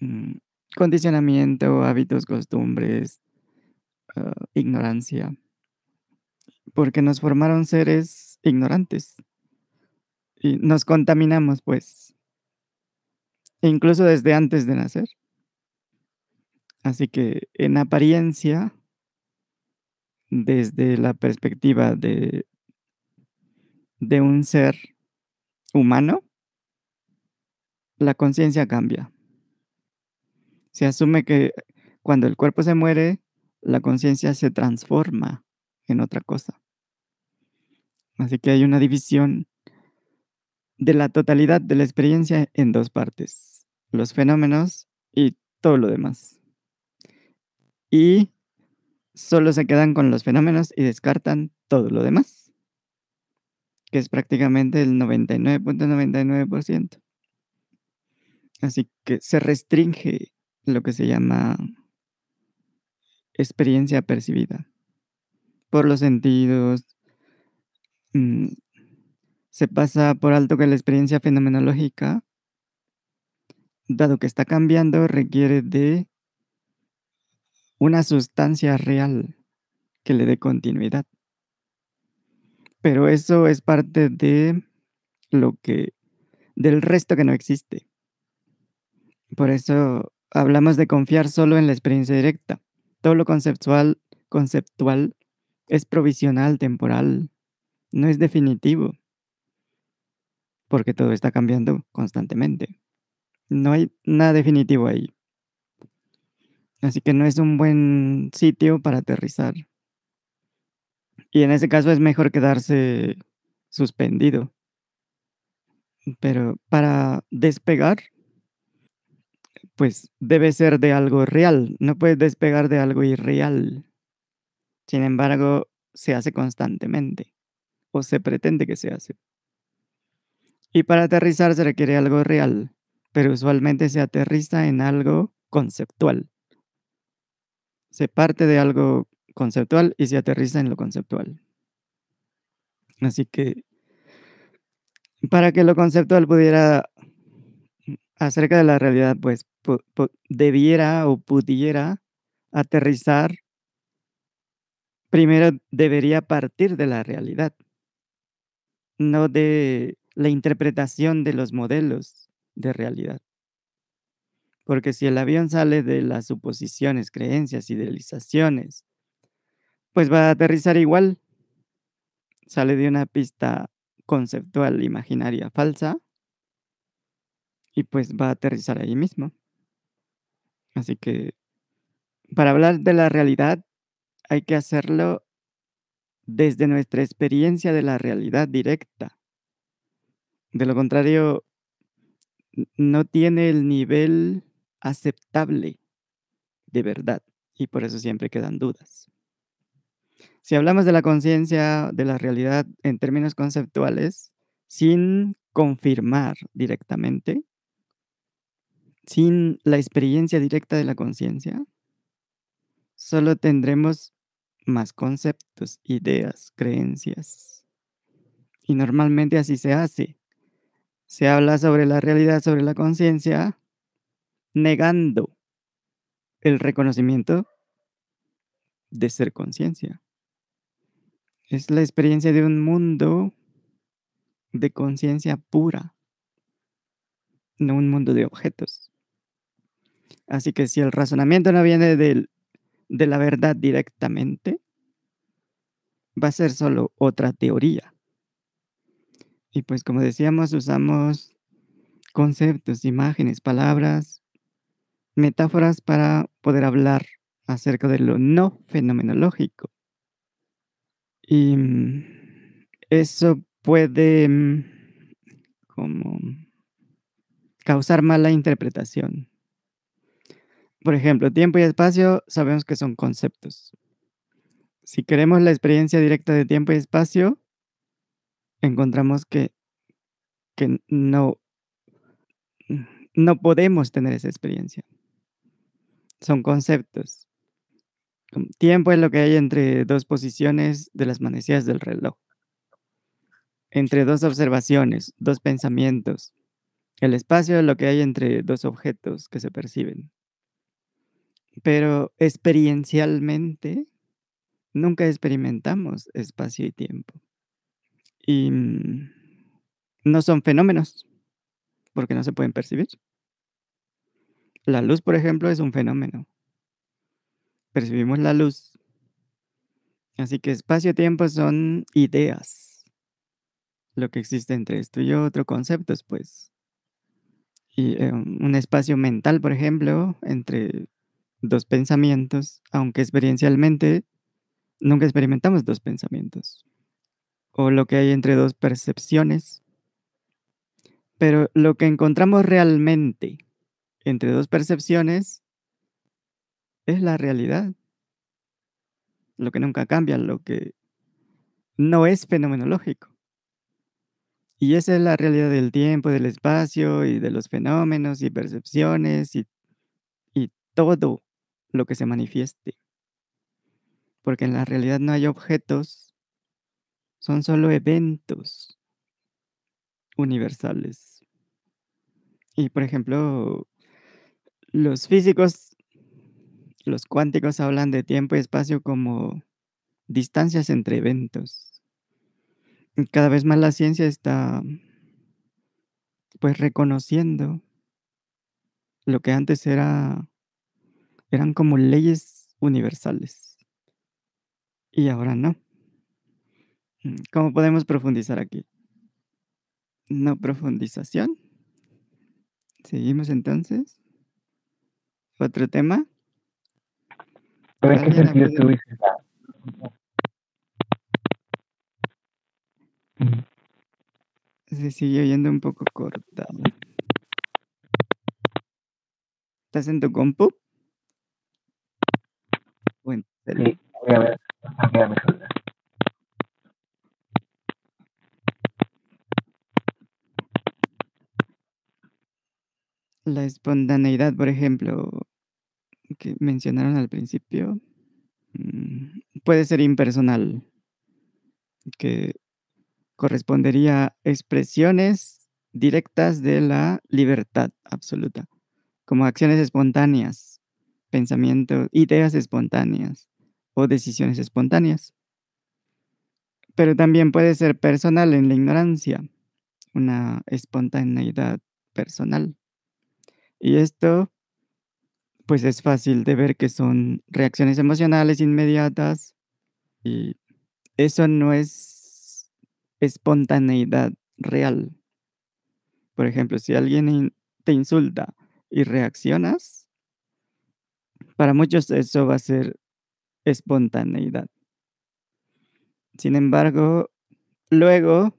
mm, condicionamiento, hábitos, costumbres, ah, ignorancia. Porque nos formaron seres ignorantes. Y nos contaminamos, pues. Incluso desde antes de nacer. Así que, en apariencia desde la perspectiva de de un ser humano la conciencia cambia. Se asume que cuando el cuerpo se muere, la conciencia se transforma en otra cosa. Así que hay una división de la totalidad de la experiencia en 2 partes, los fenómenos y todo lo demás. Y solo se quedan con los fenómenos y descartan todo lo demás. Que es prácticamente el 99.99%. Así que se restringe lo que se llama experiencia percibida por los sentidos. Se pasa por alto que la experiencia fenomenológica dado que está cambiando, requiere de una sustancia real que le dé continuidad. Pero eso es parte de lo que del resto que no existe. Por eso hablamos de confiar solo en la experiencia directa. Todo lo conceptual conceptual es provisional, temporal, no es definitivo. Porque todo está cambiando constantemente. No hay nada definitivo ahí. Así que no es un buen sitio para aterrizar. Y en ese caso es mejor quedarse suspendido. Pero para despegar pues debe ser de algo real, no puedes despegar de algo irreal. Sin embargo, se hace constantemente, o se pretende que se hace. Y para aterrizar se requiere algo real, pero usualmente se aterriza en algo conceptual. Se parte de algo conceptual y se aterriza en lo conceptual. Así que para que lo conceptual pudiera acerca de la realidad, pues, pu pu debiera o pudiera aterrizar primero debería partir de la realidad. No de la interpretación de los modelos de realidad. Porque si el avión sale de las suposiciones, creencias, idealizaciones pues va a aterrizar igual. Sale de una pista conceptual imaginaria falsa y pues va a aterrizar ahí mismo. Así que para hablar de la realidad hay que hacerlo desde nuestra experiencia de la realidad directa. De lo contrario, no tiene el nivel aceptable de verdad, y por eso siempre quedan dudas. Si hablamos de la conciencia, de la realidad en términos conceptuales, sin confirmar directamente sin la experiencia directa de la conciencia solo tendremos más conceptos, ideas, creencias. Y normalmente así se hace. Se habla sobre la realidad, sobre la conciencia, negando el reconocimiento de ser conciencia. Es la experiencia de un mundo de conciencia pura, no un mundo de objetos. Así que si el razonamiento no viene del de la verdad directamente, va a ser solo otra teoría. Y pues como decíamos, usamos conceptos, imágenes, palabras, metáforas para poder hablar acerca de lo no fenomenológico. Y mm, eso puede mm, como causar mala interpretación. Por ejemplo, tiempo y espacio sabemos que son conceptos. Si queremos la experiencia directa de tiempo y espacio, encontramos que, que no, no podemos tener esa experiencia. Son conceptos. Tiempo es lo que hay entre dos posiciones de las manecillas del reloj. Entre dos observaciones, dos pensamientos. El espacio es lo que hay entre dos objetos que se perciben. Pero experiencialmente nunca experimentamos espacio y tiempo. Y mm, no son fenómenos, porque no se pueden percibir. La luz, por ejemplo, es un fenómeno. Percibimos la luz. Así que espacio-tiempo son ideas. Lo que existe entre esto y otro, conceptos, pues. Y eh, un espacio mental, por ejemplo, entre dos pensamientos, aunque experiencialmente nunca experimentamos dos pensamientos. O lo que hay entre dos percepciones. Pero lo que encontramos realmente entre dos percepciones es la realidad. Lo que nunca cambia, lo que no es fenomenológico. Y esa es la realidad del tiempo, del espacio y de los fenómenos y percepciones y, y todo lo que se manifieste. Porque en la realidad no hay objetos, son solo eventos universales. Y por ejemplo, los físicos, los cuánticos hablan de tiempo y espacio como distancias entre eventos. Y cada vez más la ciencia está pues reconociendo lo que antes era eran como leyes universales. Y ahora no. ¿Cómo podemos profundizar aquí? No profundización. Seguimos entonces. Otro tema. ¿Pero en qué ¿Alguien sentido tú dices Se sigue oyendo un poco cortado. ¿Estás en tu compu? ¿O en tu celu? Sí, voy a ver, voy a ver. La espontaneidad, por ejemplo, que mencionaron al principio, mm, puede ser impersonal, que correspondería a expresiones directas de la libertad absoluta, como acciones espontáneas, pensamientos, ideas espontáneas o decisiones espontáneas. Pero también puede ser personal en la ignorancia, una espontaneidad personal. Y esto, pues es fácil de ver que son reacciones emocionales inmediatas y eso no es espontaneidad real. Por ejemplo, si alguien te insulta y reaccionas, para muchos eso va a ser espontaneidad. Sin embargo, luego,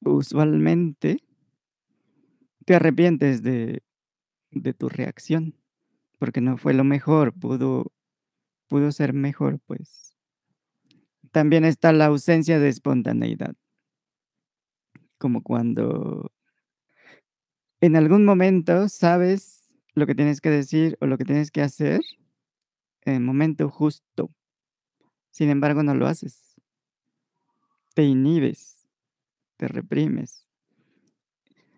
usualmente, te arrepientes de, de tu reacción, porque no fue lo mejor, pudo, pudo ser mejor, pues. también está la ausencia de espontaneidad. Como cuando en algún momento sabes lo que tienes que decir o lo que tienes que hacer en el momento justo. Sin embargo, no lo haces. Te inhibes, te reprimes.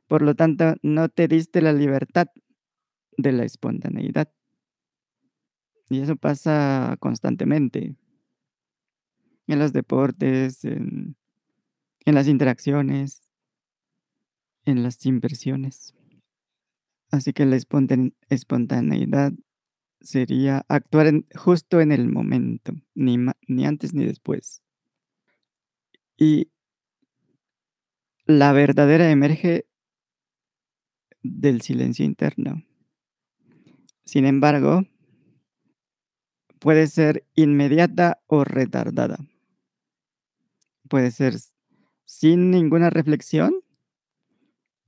Por lo tanto, no te diste la libertad de la espontaneidad. Y eso pasa constantemente. En los deportes, en, las interacciones, en las inversiones. Así que la espontane- espontaneidad sería actuar justo en el momento, ni, ni antes ni después. Y la verdadera emerge del silencio interno. Sin embargo, puede ser inmediata o retardada. Puede ser sin ninguna reflexión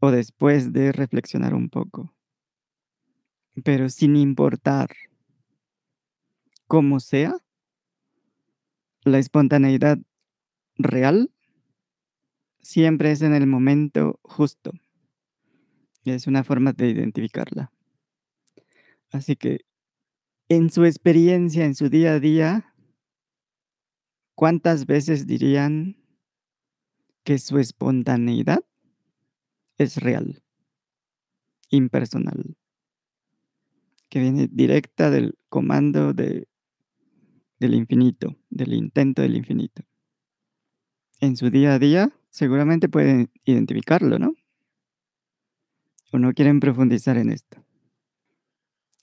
o después de reflexionar un poco, pero sin importar cómo sea, la espontaneidad real siempre es en el momento justo. Es una forma de identificarla. Así que en su experiencia, en su día a día, ¿cuántas veces dirían que su espontaneidad es real, impersonal, que viene directa del comando de, del infinito, del intento del infinito? En su día a día, seguramente pueden identificarlo, ¿no? ¿O no quieren profundizar en esto?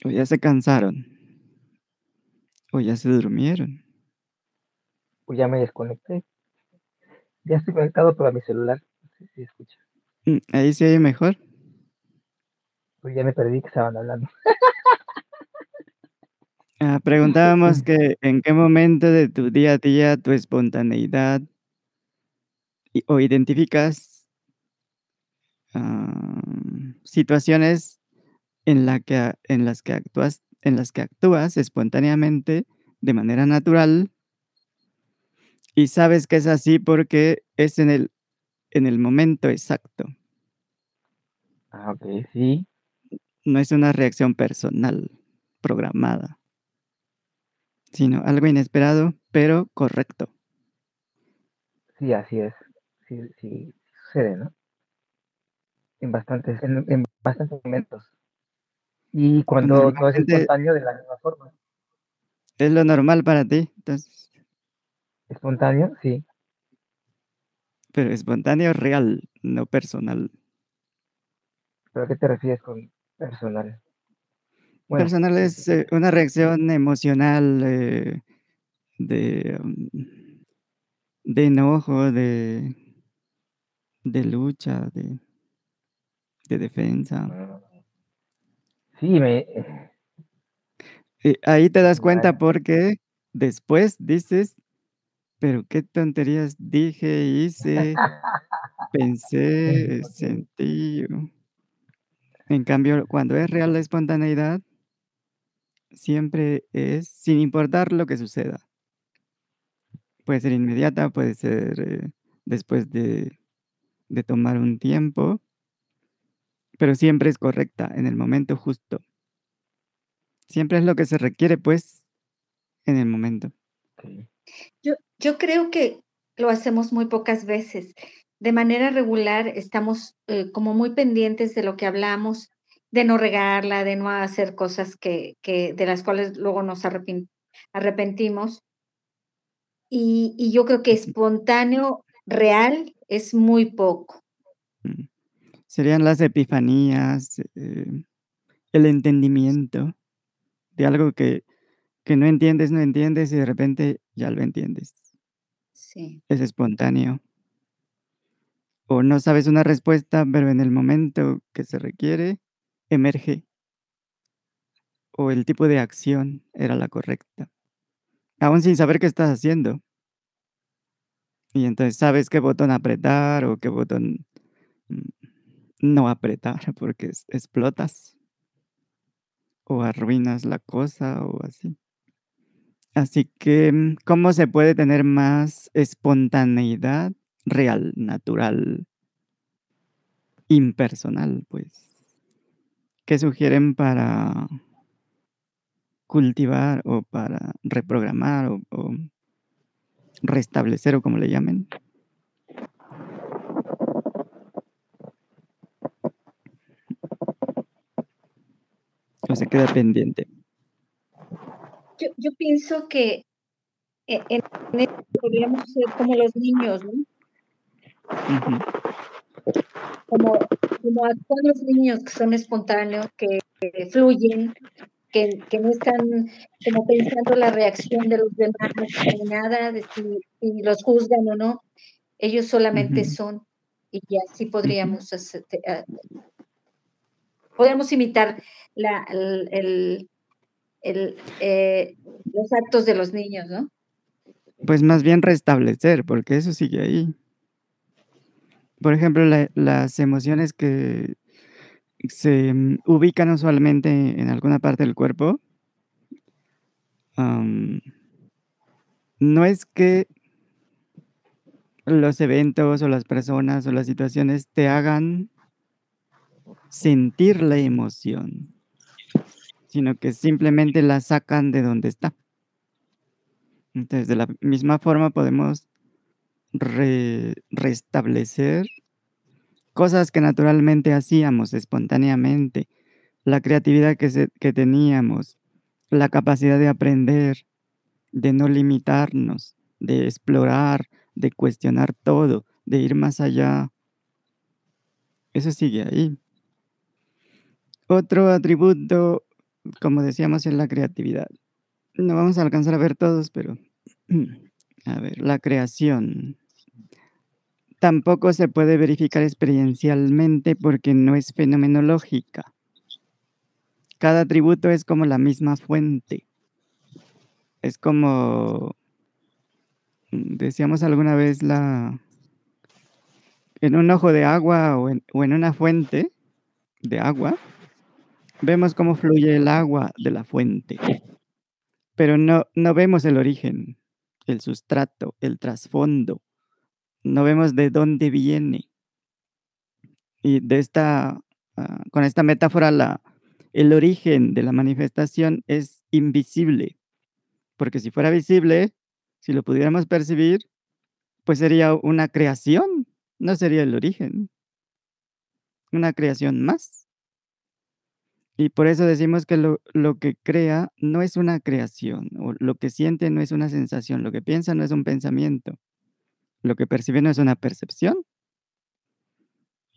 ¿O ya se cansaron? ¿O ya se durmieron? Pues ya me desconecté. Ya estoy conectado pero a mi celular. No sé si escucha. Mm, Ahí se oye mejor. Pues ya me perdí que estaban hablando. <laughs> Ah, preguntábamos que en qué momento de tu día a día tu espontaneidad y- o identificas ah, situaciones en, la que, en, las que actúas, en las que actúas espontáneamente de manera natural y sabes que es así porque es en el, en el momento exacto. Ah, ok, sí. No es una reacción personal, programada, sino algo inesperado, pero correcto. Sí, así es. Sí, sí, sucede, ¿no? En bastantes, en, en bastantes momentos. Y cuando no es espontáneo, de la misma forma. es lo normal para ti, entonces, Espontáneo, sí. pero espontáneo real, no personal. ¿Pero a qué te refieres con personal? Bueno, Personal es eh, una reacción emocional eh, de, mm, de enojo, de, de lucha, de, de defensa. Sí, me. ahí te das cuenta porque después dices, pero qué tonterías dije, hice, pensé, sentí. En cambio, cuando es real la espontaneidad, siempre es sin importar lo que suceda. Puede ser inmediata, puede ser eh, después de, de tomar un tiempo, pero siempre es correcta en el momento justo. Siempre es lo que se requiere, pues, en el momento. Yo, yo creo que lo hacemos muy pocas veces. De manera regular estamos eh, como muy pendientes de lo que hablamos, de no regarla, de no hacer cosas que, que de las cuales luego nos arrepentimos. Y, y yo creo que espontáneo, real, es muy poco. Mm. Serían las epifanías, eh, el entendimiento de algo que, que no entiendes, no entiendes y de repente ya lo entiendes. Sí. Es espontáneo. O no sabes una respuesta, pero en el momento que se requiere, emerge. O el tipo de acción era la correcta. Aún sin saber qué estás haciendo. Y entonces sabes qué botón apretar o qué botón mm, no apretar <laughs> porque explotas. O arruinas la cosa o así. Así que, mm, ¿cómo se puede tener más espontaneidad real, natural? Impersonal, pues. ¿Qué sugieren para cultivar o para reprogramar o o restablecer o como le llamen? ¿O se queda pendiente? Yo yo pienso que e en podríamos ser como los niños, ¿no? Como como actúan los niños que son espontáneos, que que fluyen, que que no están como pensando la reacción de los demás ni nada, de si si los juzgan o no. Ellos solamente son, y ya así Ujú. podríamos hacerte ah podemos imitar eh, los actos de los niños, ¿no? Pues, más bien restablecer, porque eso sigue ahí. Por ejemplo, la las emociones que se, mm, ubican usualmente en alguna parte del cuerpo no es que los eventos, o las personas, o las situaciones te hagan sentir la emoción sino que simplemente la sacan de donde está. Entonces, de la misma forma podemos re restablecer cosas que naturalmente hacíamos espontáneamente, la creatividad que que teníamos, la capacidad de aprender, de no limitarnos, de explorar, de cuestionar todo, de ir más allá. Eso sigue ahí. Otro atributo, como decíamos, es la creatividad. No vamos a alcanzar a ver todos, pero, <clears throat> a ver, la creación. Tampoco se puede verificar experiencialmente, porque no es fenomenológica. Cada atributo es como la misma fuente. Es como mm, decíamos alguna vez la en un ojo de agua, o en o en una fuente de agua, vemos cómo fluye el agua de la fuente. Pero no no vemos el origen, el sustrato, el trasfondo, no vemos de dónde viene. Y de esta ah, con esta metáfora, la el origen de la manifestación es invisible, porque si fuera visible, si lo pudiéramos percibir, pues sería una creación, no sería el origen. Una creación más. Y por eso decimos que lo lo que crea no es una creación, o lo que siente no es una sensación, lo que piensa no es un pensamiento, lo que percibe no es una percepción.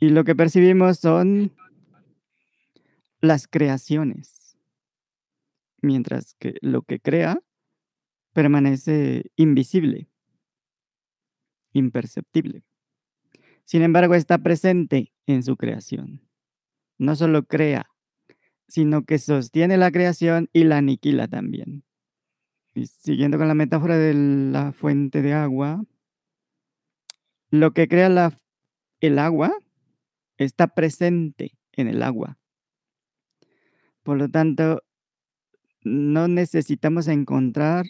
Y lo que percibimos son las creaciones. Mientras que lo que crea permanece invisible. Imperceptible. Sin embargo, está presente en su creación. No solo crea, sino que sostiene la creación y la aniquila también. Y siguiendo con la metáfora de la fuente de agua lo que crea la el agua está presente en el agua. Por lo tanto, no necesitamos encontrar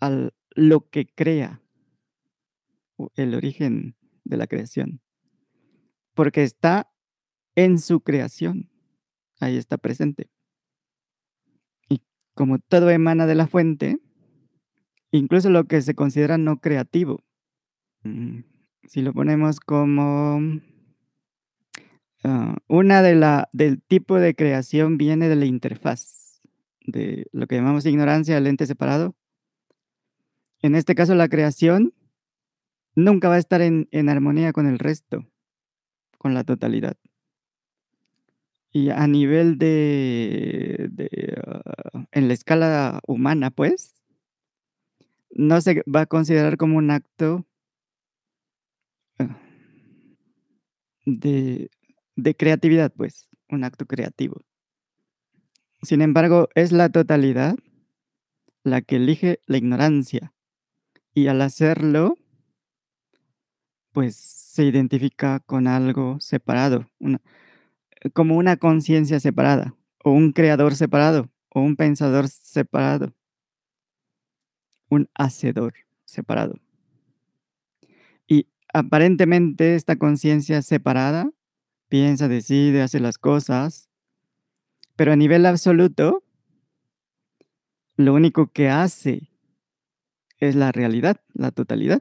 al lo que crea el origen de la creación. Porque está en su creación, ahí está presente. Y como todo emana de la fuente incluso lo que se considera no creativo, mm, si lo ponemos como ah, una de la del tipo de creación viene de la interfaz, de lo que llamamos ignorancia del ente separado. En este caso, la creación nunca va a estar en en armonía con el resto, con la totalidad. Y a nivel de de, ah, en la escala humana, pues no se va a considerar como un acto ah de de creatividad, pues, un acto creativo. Sin embargo, es la totalidad la que elige la ignorancia, y al hacerlo pues, se identifica con algo separado, como una conciencia separada, o un creador separado, o un pensador separado. un hacedor separado. Y aparentemente esta conciencia separada piensa, decide, hace las cosas, pero a nivel absoluto, lo único que hace es la realidad, la totalidad.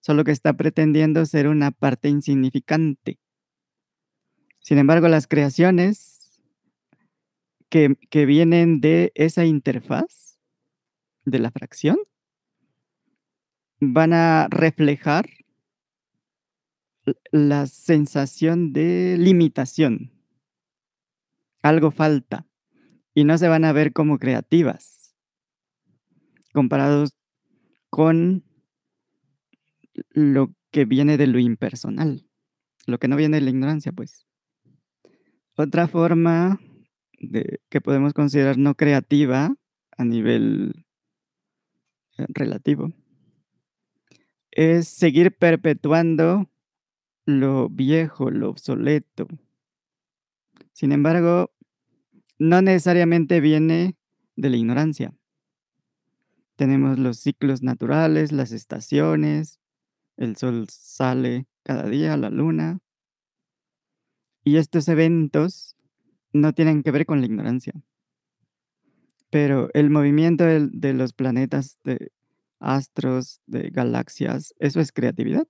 Solo que está pretendiendo ser una parte insignificante. Sin embargo, las creaciones que, que vienen de esa interfaz, de la fracción, van a reflejar la sensación de limitación. Algo falta y no se van a ver como creativas comparados con lo que viene de lo impersonal, lo que no viene de la ignorancia, pues. Otra forma de, que podemos considerar no creativa a nivel eh, relativo es seguir perpetuando lo viejo, lo obsoleto. Sin embargo, no necesariamente viene de la ignorancia. Tenemos los ciclos naturales, las estaciones, el sol sale cada día, la luna. Y estos eventos no tienen que ver con la ignorancia. Pero el movimiento de, los planetas, de astros, de galaxias, eso es creatividad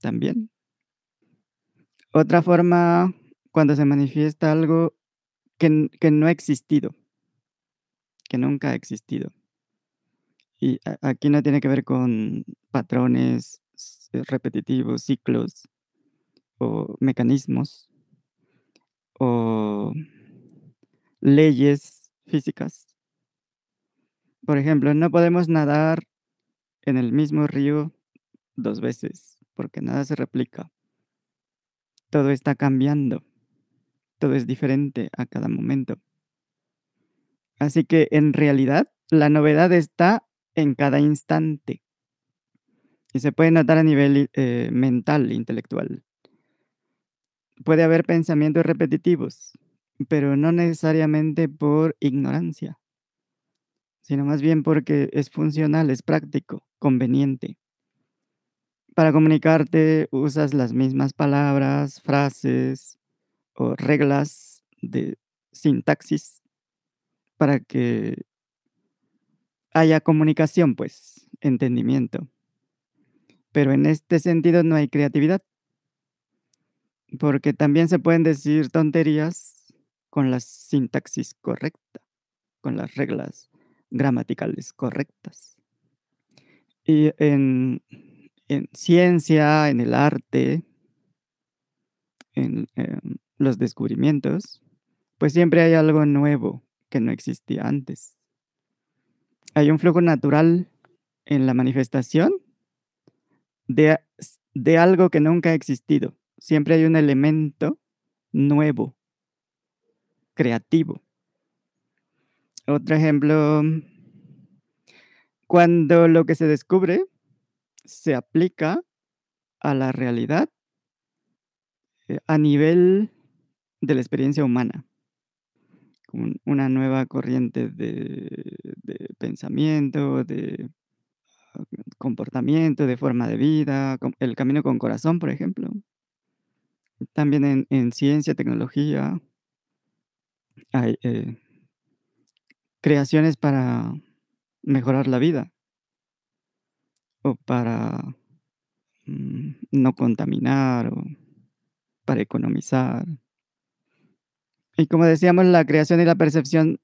también. Otra forma, cuando se manifiesta algo que no ha existido, que nunca ha existido. Y aquí no tiene que ver con patrones repetitivos, ciclos o mecanismos o leyes físicas. Por ejemplo, no podemos nadar en el mismo río dos veces porque nada se replica. Todo está cambiando. Todo es diferente a cada momento. Así que en realidad la novedad está en cada instante. Y se puede notar a nivel eh, mental, intelectual. Puede haber pensamientos repetitivos, pero no necesariamente por ignorancia, sino más bien porque es funcional, es práctico, conveniente para comunicarte usas las mismas palabras, frases o reglas de sintaxis para que haya comunicación, pues, entendimiento. Pero en este sentido no hay creatividad, porque también se pueden decir tonterías con la sintaxis correcta, con las reglas gramaticales correctas. Y en en ciencia, en el arte, en em, los descubrimientos, pues siempre hay algo nuevo que no existía antes. Hay un flujo natural en la manifestación de, de algo que nunca ha existido. Siempre hay un elemento nuevo, creativo. Otro ejemplo, cuando lo que se descubre se aplica a la realidad eh, a nivel de la experiencia humana. una nueva corriente de, pensamiento, de ah, comportamiento, de forma de vida, el camino con corazón, por ejemplo. También en, ciencia, tecnología, hay eh, creaciones para mejorar la vida o para mm, no contaminar o para economizar. Y como decíamos, la creación y la percepción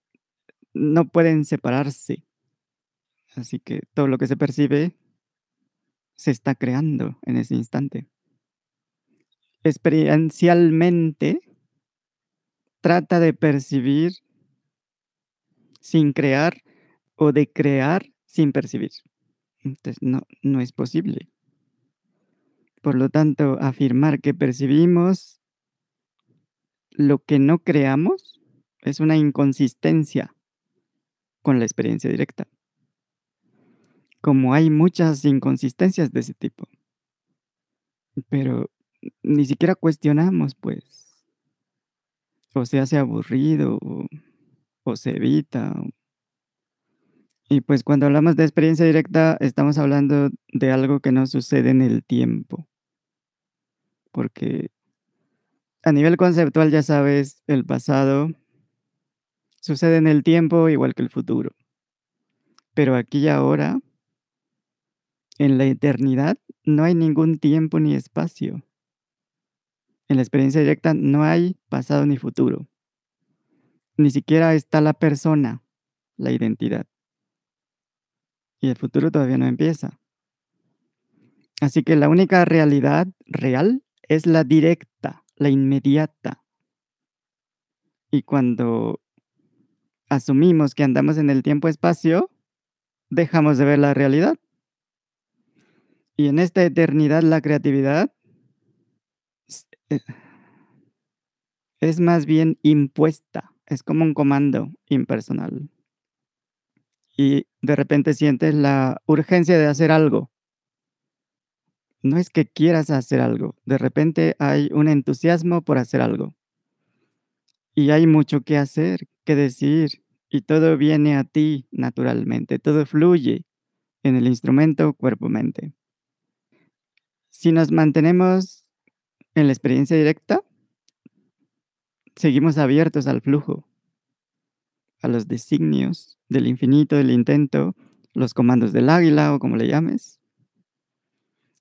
no pueden separarse. Así que todo lo que se percibe se está creando en ese instante. Experiencialmente, trata de percibir sin crear o de crear sin percibir. Entonces, no, no es posible. Por lo tanto, afirmar que percibimos lo que no creamos es una inconsistencia con la experiencia directa. Como hay muchas inconsistencias de ese tipo. Pero ni siquiera cuestionamos, pues. O se hace aburrido, o, se evita, Y, pues, cuando hablamos de experiencia directa, estamos hablando de algo que no sucede en el tiempo. Porque a nivel conceptual, ya sabes, el pasado sucede en el tiempo igual que el futuro. Pero aquí y ahora en la eternidad no hay ningún tiempo ni espacio. En la experiencia directa no hay pasado ni futuro. Ni siquiera está la persona, la identidad. Y el futuro todavía no empieza. Así que la única realidad real es la directa, la inmediata. Y cuando asumimos que andamos en el tiempo-espacio, dejamos de ver la realidad. Y en esta eternidad la creatividad es más bien impuesta, es como un comando impersonal. Y de repente sientes la urgencia de hacer algo. No es que quieras hacer algo, de repente hay un entusiasmo por hacer algo. Y hay mucho que hacer, que decir, y todo viene a ti naturalmente, todo fluye en el instrumento cuerpo-mente. Si nos mantenemos en la experiencia directa seguimos abiertos al flujo, a los designios del infinito, del intento, los comandos del águila, o como le llames.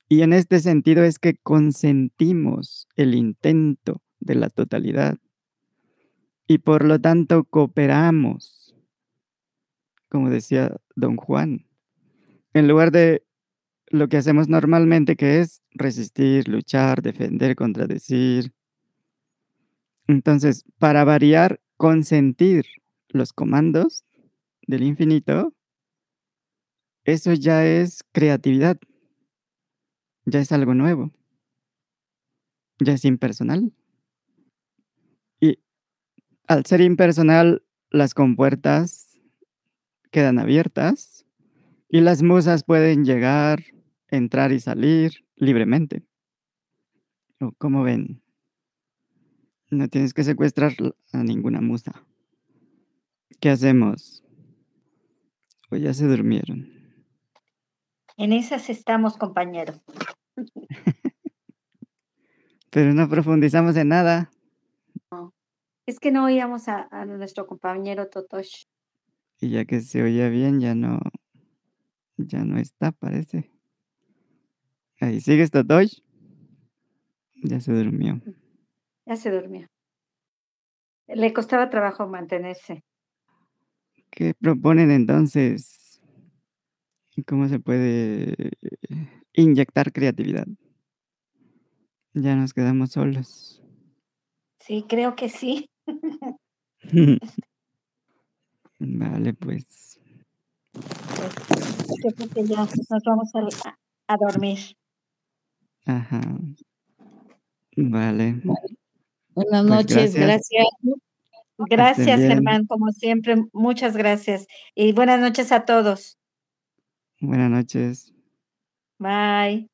Y en este sentido es que consentimos el intento de la totalidad. Y por lo tanto cooperamos. Como decía don Juan, en lugar de lo que hacemos normalmente, que es resistir, luchar, defender, contradecir. Entonces, para variar, consentir los comandos del infinito eso ya es creatividad. Ya es algo nuevo. Ya es impersonal. Y al ser impersonal, las compuertas quedan abiertas, y las musas pueden llegar, entrar y salir libremente. ¿O cómo ven? No tienes que secuestrar a ninguna musa. ¿Qué hacemos? ¿O ya se durmieron? En esas estamos, compañero. <laughs> Pero no profundizamos en nada. No, es que no oíamos a a nuestro compañero Totosh. Y ya que se oía bien, ya no ya no está, parece. ¿Ahí sigues, Totosh? Ya se durmió. Ya se durmió. Le costaba trabajo mantenerse. ¿Qué proponen entonces? ¿Cómo se puede inyectar creatividad? Ya nos quedamos solos. Sí, creo que sí. <laughs> Vale, pues. Pues, yo creo que ya nos vamos a dormir. Ajá. Vale. Bueno, buenas Pues noches, gracias. gracias. Gracias. Germán, como siempre, muchas gracias. Y buenas noches a todos. Buenas noches. Bye.